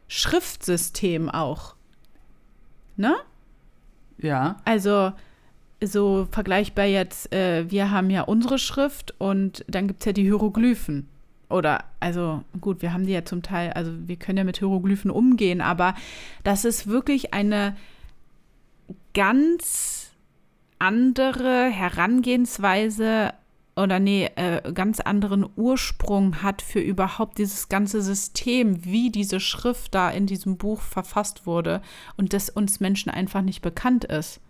[SPEAKER 1] Schriftsystem auch. Ne?
[SPEAKER 2] Ja.
[SPEAKER 1] Also so vergleichbar jetzt, äh, wir haben ja unsere Schrift und dann gibt es ja die Hieroglyphen. Oder, also gut, wir haben die ja zum Teil, also wir können ja mit Hieroglyphen umgehen, aber das ist wirklich eine ganz andere Herangehensweise oder nee, äh, ganz anderen Ursprung hat für überhaupt dieses ganze System, wie diese Schrift da in diesem Buch verfasst wurde und das uns Menschen einfach nicht bekannt ist.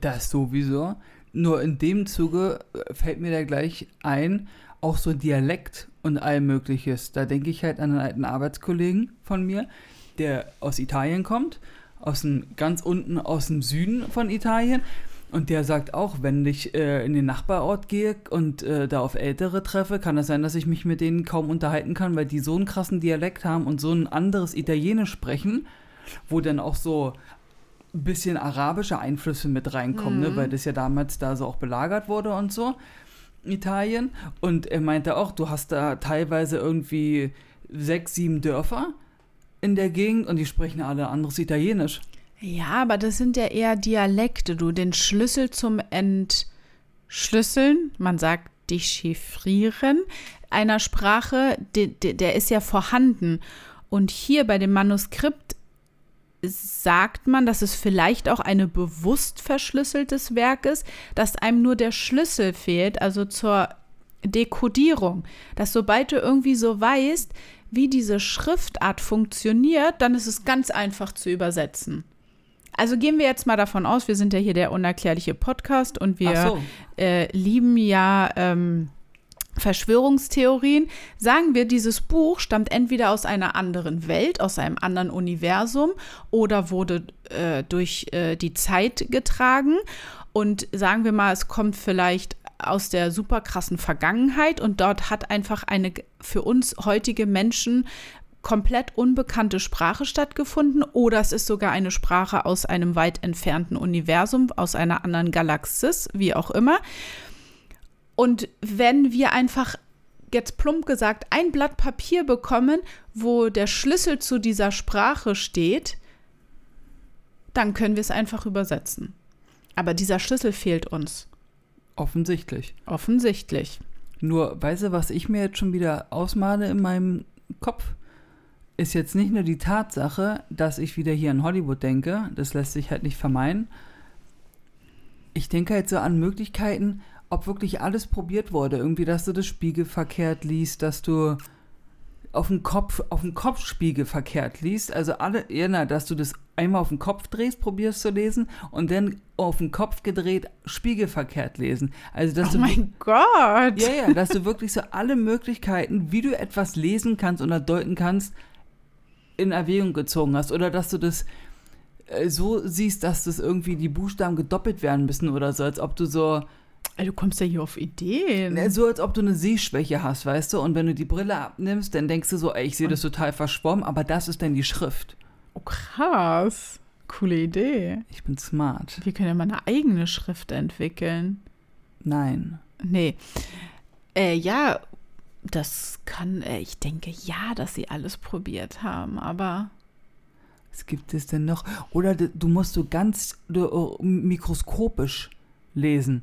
[SPEAKER 2] Das sowieso. Nur in dem Zuge äh, fällt mir da gleich ein, auch so Dialekt und all Mögliches. Da denke ich halt an einen alten Arbeitskollegen von mir, der aus Italien kommt, aus dem, ganz unten aus dem Süden von Italien. Und der sagt auch, wenn ich äh, in den Nachbarort gehe und äh, da auf Ältere treffe, kann es das sein, dass ich mich mit denen kaum unterhalten kann, weil die so einen krassen Dialekt haben und so ein anderes Italienisch sprechen, wo dann auch so ein bisschen arabische Einflüsse mit reinkommen, ne? mhm. ne? weil das ja damals da so auch belagert wurde und so. Italien. Und er meinte auch, du hast da teilweise irgendwie sechs, sieben Dörfer in der Gegend und die sprechen alle anderes Italienisch.
[SPEAKER 1] Ja, aber das sind ja eher Dialekte. Du, den Schlüssel zum Entschlüsseln, man sagt dechiffrieren, einer Sprache, de, de, der ist ja vorhanden. Und hier bei dem Manuskript sagt man, dass es vielleicht auch eine bewusst verschlüsseltes Werk ist, dass einem nur der Schlüssel fehlt, also zur Dekodierung. Dass sobald du irgendwie so weißt, wie diese Schriftart funktioniert, dann ist es ganz einfach zu übersetzen. Also gehen wir jetzt mal davon aus, wir sind ja hier der unerklärliche Podcast und wir so. äh, lieben ja ähm, Verschwörungstheorien, sagen wir, dieses Buch stammt entweder aus einer anderen Welt, aus einem anderen Universum oder wurde äh, durch äh, die Zeit getragen. Und sagen wir mal, es kommt vielleicht aus der super krassen Vergangenheit und dort hat einfach eine für uns heutige Menschen komplett unbekannte Sprache stattgefunden oder es ist sogar eine Sprache aus einem weit entfernten Universum, aus einer anderen Galaxis, wie auch immer. Und wenn wir einfach jetzt plump gesagt ein Blatt Papier bekommen, wo der Schlüssel zu dieser Sprache steht, dann können wir es einfach übersetzen. Aber dieser Schlüssel fehlt uns.
[SPEAKER 2] Offensichtlich.
[SPEAKER 1] Offensichtlich.
[SPEAKER 2] Nur, weißt du, was ich mir jetzt schon wieder ausmale in meinem Kopf? Ist jetzt nicht nur die Tatsache, dass ich wieder hier an Hollywood denke, das lässt sich halt nicht vermeiden. Ich denke halt so an Möglichkeiten, ob wirklich alles probiert wurde. Irgendwie, dass du das Spiegel verkehrt liest, dass du auf den Kopf, auf den Kopfspiegel verkehrt liest. Also alle, ja, na, dass du das einmal auf den Kopf drehst, probierst zu lesen und dann auf den Kopf gedreht spiegelverkehrt lesen. Also dass
[SPEAKER 1] oh
[SPEAKER 2] du
[SPEAKER 1] mein Gott!
[SPEAKER 2] ja, ja, dass du wirklich so alle Möglichkeiten, wie du etwas lesen kannst oder deuten kannst, in Erwägung gezogen hast. Oder dass du das äh, so siehst, dass das irgendwie die Buchstaben gedoppelt werden müssen oder so, als ob du so
[SPEAKER 1] Du kommst ja hier auf Ideen.
[SPEAKER 2] Ne, So als ob du eine Sehschwäche hast, weißt du? Und wenn du die Brille abnimmst, dann denkst du so, ey, ich sehe das total verschwommen, aber das ist dann die Schrift.
[SPEAKER 1] Oh, krass. Coole Idee.
[SPEAKER 2] Ich bin smart.
[SPEAKER 1] Wir können ja mal eine eigene Schrift entwickeln.
[SPEAKER 2] Nein.
[SPEAKER 1] Nee. Äh, ja, das kann, äh, ich denke ja, dass sie alles probiert haben, aber
[SPEAKER 2] Was gibt es denn noch? Oder du musst so ganz äh, mikroskopisch lesen.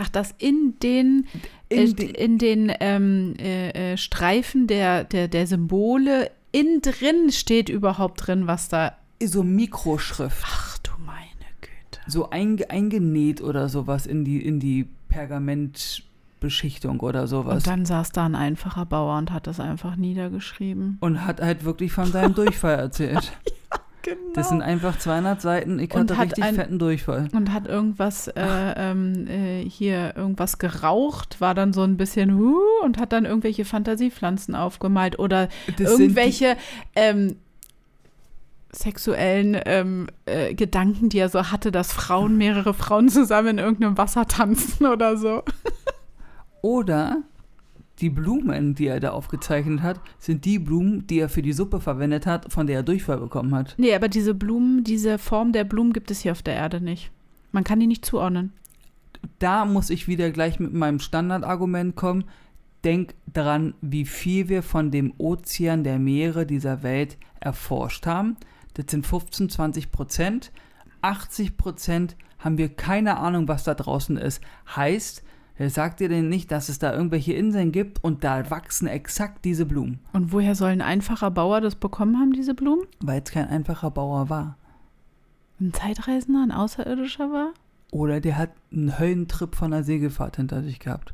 [SPEAKER 1] Ach, dass in den,
[SPEAKER 2] In
[SPEAKER 1] äh,
[SPEAKER 2] den-
[SPEAKER 1] in den ähm, äh, äh, Streifen der, der, der Symbole innen drin steht überhaupt drin, was da.
[SPEAKER 2] So Mikroschrift.
[SPEAKER 1] Ach du meine Güte.
[SPEAKER 2] So einge, eingenäht oder sowas in die, in die Pergamentbeschichtung oder sowas.
[SPEAKER 1] Und dann saß da ein einfacher Bauer und hat das einfach niedergeschrieben.
[SPEAKER 2] Und hat halt wirklich von seinem [laughs] Durchfall erzählt.
[SPEAKER 1] Genau.
[SPEAKER 2] Das sind einfach 200 Seiten. Ich hatte
[SPEAKER 1] hat
[SPEAKER 2] richtig
[SPEAKER 1] ein-
[SPEAKER 2] fetten Durchfall.
[SPEAKER 1] und hat irgendwas äh, ähm, äh, hier irgendwas geraucht, war dann so ein bisschen huh, und hat dann irgendwelche Fantasiepflanzen aufgemalt oder
[SPEAKER 2] Das
[SPEAKER 1] irgendwelche ähm, sexuellen ähm, äh, Gedanken, die er so hatte, dass Frauen mehrere Frauen zusammen in irgendeinem Wasser tanzen oder so.
[SPEAKER 2] Oder die Blumen, die er da aufgezeichnet hat, sind die Blumen, die er für die Suppe verwendet hat, von der er Durchfall bekommen hat.
[SPEAKER 1] Nee, aber diese Blumen, diese Form der Blumen gibt es hier auf der Erde nicht. Man kann die nicht zuordnen.
[SPEAKER 2] Da muss ich wieder gleich mit meinem Standardargument kommen. Denk dran, wie viel wir von dem Ozean der Meere dieser Welt erforscht haben. Das sind 15, 20 Prozent. 80 Prozent haben wir keine Ahnung, was da draußen ist. Heißt, sagt dir denn nicht, dass es da irgendwelche Inseln gibt und da wachsen exakt diese Blumen,
[SPEAKER 1] Und woher soll ein einfacher Bauer das bekommen haben, diese Blumen?
[SPEAKER 2] weil es kein einfacher Bauer war.
[SPEAKER 1] Ein Zeitreisender, ein Außerirdischer war?
[SPEAKER 2] Oder der hat einen Höllentrip von der Segelfahrt hinter sich gehabt.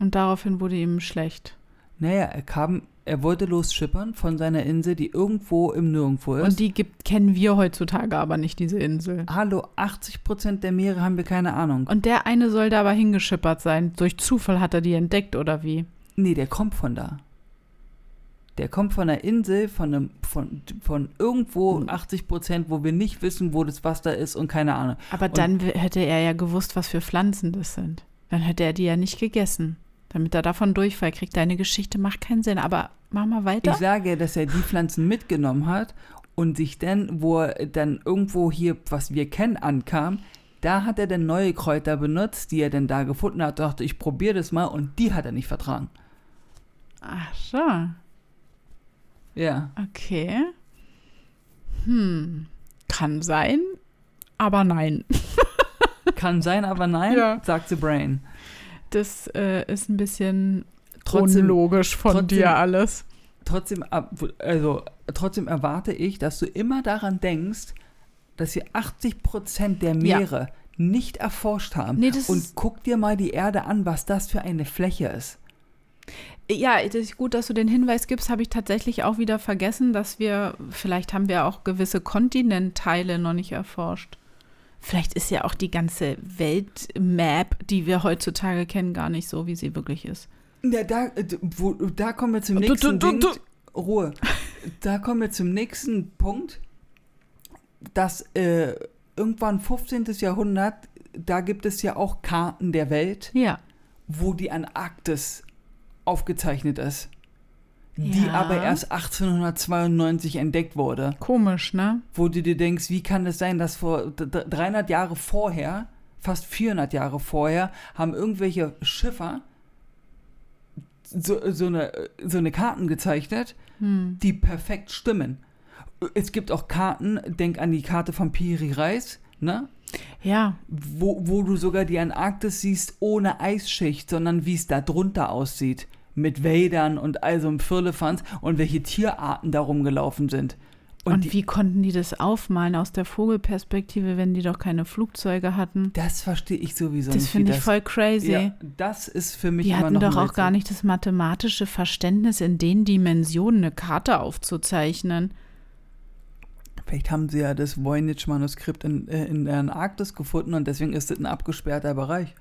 [SPEAKER 1] Und daraufhin wurde ihm schlecht.
[SPEAKER 2] Naja, er kam, er wollte losschippern von seiner Insel, die irgendwo im Nirgendwo ist.
[SPEAKER 1] Und die gibt, kennen wir heutzutage aber nicht, diese Insel.
[SPEAKER 2] Hallo, 80% der Meere haben wir keine Ahnung.
[SPEAKER 1] Und der eine soll da aber hingeschippert sein. Durch Zufall hat er die entdeckt, oder wie?
[SPEAKER 2] Nee, der kommt von da. Der kommt von der Insel, von, einem, von, von irgendwo
[SPEAKER 1] Hm.
[SPEAKER 2] 80%, wo wir nicht wissen, wo das Wasser ist und keine Ahnung.
[SPEAKER 1] Aber
[SPEAKER 2] Und-
[SPEAKER 1] dann hätte er ja gewusst, was für Pflanzen das sind. Dann hätte er die ja nicht gegessen. Damit er davon Durchfall kriegt. Deine Geschichte macht keinen Sinn. Aber mach mal weiter.
[SPEAKER 2] Ich sage dass er die Pflanzen mitgenommen hat und sich dann, wo er dann irgendwo hier, was wir kennen, ankam, da hat er dann neue Kräuter benutzt, die er dann da gefunden hat. Dachte, ich probiere das mal und die hat er nicht vertragen.
[SPEAKER 1] Ach so.
[SPEAKER 2] Ja.
[SPEAKER 1] Okay. Hm. Kann sein, aber nein.
[SPEAKER 2] Kann sein, aber nein,
[SPEAKER 1] Ja.
[SPEAKER 2] sagt The Brain.
[SPEAKER 1] Das äh, ist ein bisschen
[SPEAKER 2] Trotzdem-
[SPEAKER 1] unlogisch von
[SPEAKER 2] trotzdem-
[SPEAKER 1] dir alles.
[SPEAKER 2] Trotzdem, also, trotzdem erwarte ich, dass du immer daran denkst, dass wir 80% der
[SPEAKER 1] Ja.
[SPEAKER 2] Meere nicht erforscht haben.
[SPEAKER 1] Nee,
[SPEAKER 2] und guck dir mal die Erde an, was das für eine Fläche ist.
[SPEAKER 1] Ja, es ist gut, dass du den Hinweis gibst, habe ich tatsächlich auch wieder vergessen, dass wir, vielleicht haben wir auch gewisse Kontinentteile noch nicht erforscht. Vielleicht ist ja auch die ganze Weltmap, die wir heutzutage kennen, gar nicht so, wie sie wirklich ist.
[SPEAKER 2] Ja, da, äh, wo, da kommen wir zum
[SPEAKER 1] Du,
[SPEAKER 2] nächsten
[SPEAKER 1] du, du,
[SPEAKER 2] Ding. Ruhe. Da kommen wir zum nächsten Punkt, dass äh, irgendwann 15. Jahrhundert, da gibt es ja auch Karten der Welt
[SPEAKER 1] Ja,
[SPEAKER 2] wo die Antarktis aufgezeichnet ist. Die
[SPEAKER 1] Ja.
[SPEAKER 2] aber erst 1892 entdeckt wurde.
[SPEAKER 1] Komisch, ne?
[SPEAKER 2] Wo du dir denkst, wie kann es sein, dass vor d- d- 300 Jahre vorher, fast 400 Jahre vorher, haben irgendwelche Schiffer so, so, eine, so eine Karten gezeichnet,
[SPEAKER 1] Hm.
[SPEAKER 2] die perfekt stimmen. Es gibt auch Karten, denk an die Karte von Piri Reis, ne?
[SPEAKER 1] Ja,
[SPEAKER 2] wo, wo du sogar die Antarktis siehst ohne Eisschicht, sondern wie es da drunter aussieht. Mit Wäldern und all so einem Firlefanz und welche Tierarten da rumgelaufen sind.
[SPEAKER 1] und,
[SPEAKER 2] Und, die,
[SPEAKER 1] wie konnten die das aufmalen aus der Vogelperspektive, wenn die doch keine Flugzeuge hatten?
[SPEAKER 2] das verstehe ich sowieso
[SPEAKER 1] Das
[SPEAKER 2] nicht. wie
[SPEAKER 1] finde ich voll crazy.
[SPEAKER 2] Ja, das ist für mich
[SPEAKER 1] die
[SPEAKER 2] immer
[SPEAKER 1] hatten
[SPEAKER 2] noch
[SPEAKER 1] doch
[SPEAKER 2] ein
[SPEAKER 1] auch
[SPEAKER 2] Rätsel.
[SPEAKER 1] gar nicht das mathematische Verständnis, in den Dimensionen eine Karte aufzuzeichnen.
[SPEAKER 2] Vielleicht haben sie ja das Voynich-Manuskript in, äh, in der Antarktis gefunden und deswegen ist es ein abgesperrter Bereich.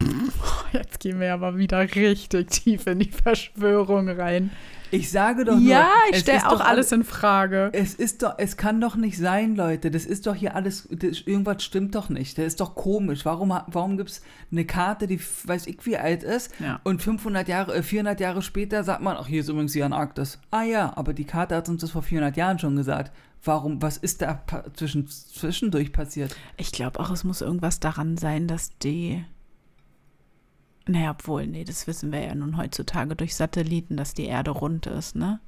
[SPEAKER 2] [laughs]
[SPEAKER 1] Jetzt gehen wir aber wieder richtig tief in die Verschwörung rein.
[SPEAKER 2] Ich sage doch nur,
[SPEAKER 1] Ja, ich stelle auch
[SPEAKER 2] doch
[SPEAKER 1] alles in Frage.
[SPEAKER 2] Es ist doch, es kann doch nicht sein, Leute. Das ist doch hier alles, das, irgendwas stimmt doch nicht. Das ist doch komisch. Warum, warum gibt es eine Karte, die weiß ich wie alt ist
[SPEAKER 1] Ja.
[SPEAKER 2] und 500 Jahre, äh, 400 Jahre später sagt man, ach, hier ist übrigens die Antarktis. Ah ja, aber die Karte hat uns das vor 400 Jahren schon gesagt. Warum, was ist da zwischen, zwischendurch passiert?
[SPEAKER 1] Ich glaube auch, es muss irgendwas daran sein, dass die. Naja, obwohl, nee, das wissen wir ja nun heutzutage durch Satelliten, dass die Erde rund ist, ne?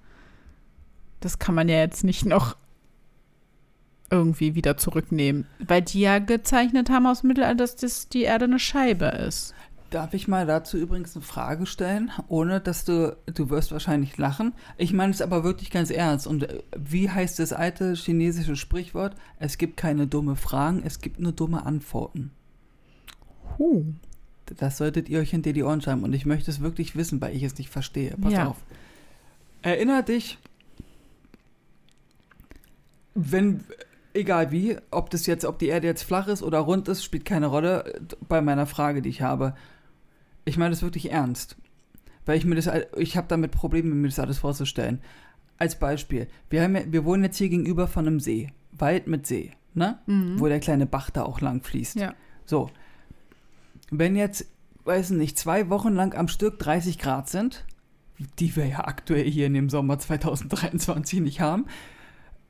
[SPEAKER 1] Das kann man ja jetzt nicht noch irgendwie wieder zurücknehmen. Weil die ja gezeichnet haben aus dem Mittelalter, dass das die Erde eine Scheibe ist.
[SPEAKER 2] Darf ich mal dazu übrigens eine Frage stellen, ohne dass du, du wirst wahrscheinlich lachen. Ich meine es aber wirklich ganz ernst. Und äh, wie heißt das alte chinesische Sprichwort? Es gibt keine dumme Fragen, es gibt nur dumme Antworten.
[SPEAKER 1] Huh.
[SPEAKER 2] Das solltet ihr euch hinter die Ohren schreiben. Und ich möchte es wirklich wissen, weil ich es nicht verstehe. Pass
[SPEAKER 1] Ja.
[SPEAKER 2] auf. Erinner dich, wenn, egal wie, ob das jetzt, ob die Erde jetzt flach ist oder rund ist, spielt keine Rolle bei meiner Frage, die ich habe. Ich meine das wirklich ernst. Weil ich mir das, ich habe damit Probleme, mir das alles vorzustellen. Als Beispiel, wir, haben ja, wir wohnen jetzt hier gegenüber von einem See. Wald mit See, ne?
[SPEAKER 1] Mhm.
[SPEAKER 2] Wo der kleine Bach da auch lang fließt.
[SPEAKER 1] Ja.
[SPEAKER 2] So. Wenn jetzt, weiß nicht, zwei Wochen lang am Stück 30 Grad sind, die wir ja aktuell hier in dem Sommer 2023 nicht haben,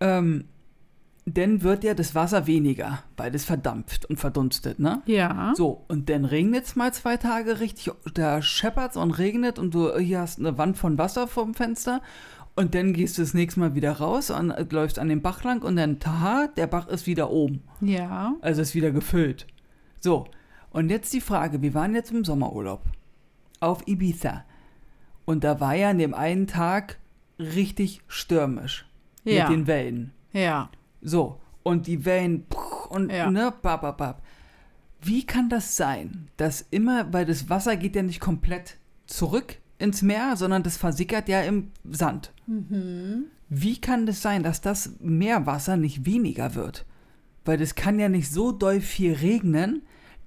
[SPEAKER 2] ähm, dann wird ja das Wasser weniger, weil das verdampft und verdunstet, ne?
[SPEAKER 1] Ja.
[SPEAKER 2] So, und dann regnet es mal zwei Tage richtig, da scheppert und regnet und du hier hast eine Wand von Wasser vorm Fenster und dann gehst du das nächste Mal wieder raus und äh, läufst an den Bach lang und dann, taha, der Bach ist wieder oben.
[SPEAKER 1] Ja.
[SPEAKER 2] Also ist wieder gefüllt. So, und jetzt die Frage, wir waren jetzt im Sommerurlaub auf Ibiza. Und da war ja an dem einen Tag richtig stürmisch
[SPEAKER 1] Ja.
[SPEAKER 2] mit den Wellen.
[SPEAKER 1] Ja.
[SPEAKER 2] So, und die Wellen und
[SPEAKER 1] Ja.
[SPEAKER 2] ne, bab, bab, bab. Wie kann das sein, dass immer, weil das Wasser geht ja nicht komplett zurück ins Meer, sondern das versickert ja im Sand. Wie kann das sein, dass das Meerwasser nicht weniger wird? Weil das kann ja nicht so doll viel regnen,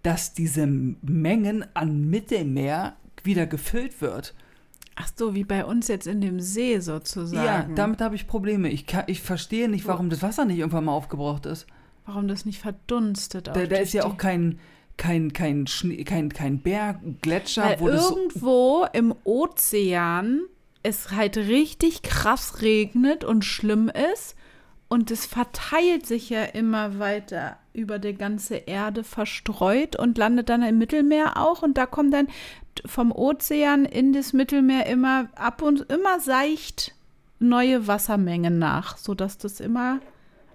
[SPEAKER 2] dass diese Mengen an Mittelmeer wieder gefüllt wird.
[SPEAKER 1] Ach so, wie bei uns jetzt in dem See
[SPEAKER 2] Ja,
[SPEAKER 1] sozusagen.
[SPEAKER 2] damit habe ich Probleme. Ich, kann, ich verstehe nicht, warum das Wasser nicht irgendwann mal aufgebraucht ist.
[SPEAKER 1] Warum das nicht verdunstet?
[SPEAKER 2] Da, da ist ja auch kein, kein, kein, Schnee, kein, kein Berg, Gletscher,
[SPEAKER 1] Weil
[SPEAKER 2] wo das so,
[SPEAKER 1] irgendwo im Ozean es halt richtig krass regnet und schlimm ist und es verteilt sich ja immer weiter über die ganze Erde verstreut und landet dann im Mittelmeer auch. Und da kommt dann vom Ozean in das Mittelmeer immer ab und immer seicht neue Wassermengen nach, sodass das immer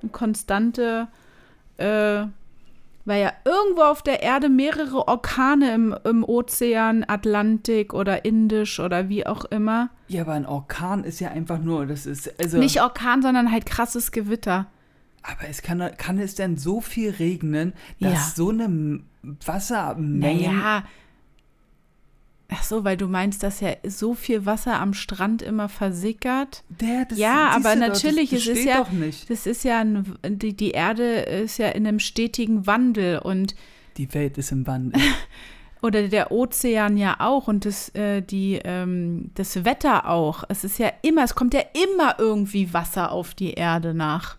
[SPEAKER 1] eine konstante äh, weil ja irgendwo auf der Erde mehrere Orkane im, im Ozean, Atlantik oder Indisch oder wie auch immer.
[SPEAKER 2] Ja, aber ein Orkan ist ja einfach nur, das ist, also,
[SPEAKER 1] Nicht Orkan, sondern halt krasses Gewitter.
[SPEAKER 2] aber es kann, kann es denn so viel regnen, dass
[SPEAKER 1] Ja.
[SPEAKER 2] so eine Wassermenge,
[SPEAKER 1] Naja. Ach so, weil du meinst, dass ja so viel Wasser am Strand immer versickert.
[SPEAKER 2] der, das,
[SPEAKER 1] Ja, aber
[SPEAKER 2] du doch,
[SPEAKER 1] natürlich,
[SPEAKER 2] das
[SPEAKER 1] es ist ja-
[SPEAKER 2] doch nicht.
[SPEAKER 1] Das ist ja, ein, die, die Erde ist ja in einem stetigen Wandel und
[SPEAKER 2] Die Welt ist im Wandel. [laughs]
[SPEAKER 1] oder der Ozean ja auch und das, äh, die, ähm, das Wetter auch. Es ist ja immer, es kommt ja immer irgendwie Wasser auf die Erde nach.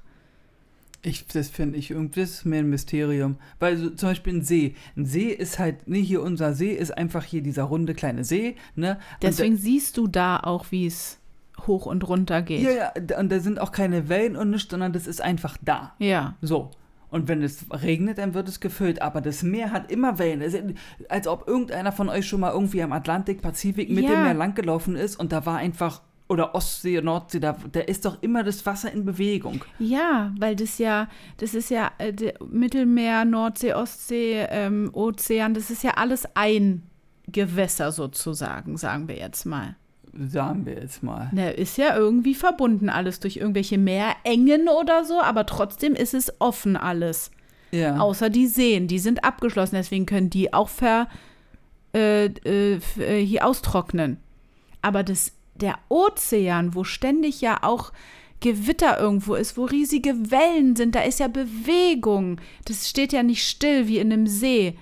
[SPEAKER 2] Ich, das finde ich irgendwie, das ist mehr ein Mysterium. Weil so, zum Beispiel ein See. Ein See ist halt, ne, hier unser See ist einfach hier dieser runde kleine See, ne?
[SPEAKER 1] Deswegen siehst du da auch, wie es hoch und runter geht.
[SPEAKER 2] Ja, ja, da- und da sind auch keine Wellen und nichts, sondern das ist einfach da.
[SPEAKER 1] ja.
[SPEAKER 2] So. Und wenn es regnet, dann wird es gefüllt. Aber das Meer hat immer Wellen. Es ist, als ob irgendeiner von euch schon mal irgendwie am Atlantik, Pazifik mit
[SPEAKER 1] Ja.
[SPEAKER 2] dem Meer langgelaufen ist und da war einfach, oder Ostsee, Nordsee, da, da ist doch immer das Wasser in Bewegung.
[SPEAKER 1] Ja, weil das ja, das ist ja äh, Mittelmeer, Nordsee, Ostsee, ähm, Ozean, das ist ja alles ein Gewässer sozusagen, sagen wir jetzt mal.
[SPEAKER 2] Sagen wir jetzt mal.
[SPEAKER 1] Ne, ist ja irgendwie verbunden alles durch irgendwelche Meerengen oder so, aber trotzdem ist es offen alles.
[SPEAKER 2] Ja.
[SPEAKER 1] Außer die Seen, die sind abgeschlossen, deswegen können die auch ver, äh, äh, äh, hier austrocknen. Aber das, der Ozean, wo ständig ja auch Gewitter irgendwo ist, wo riesige Wellen sind, da ist ja Bewegung. Das steht ja nicht still wie in einem See.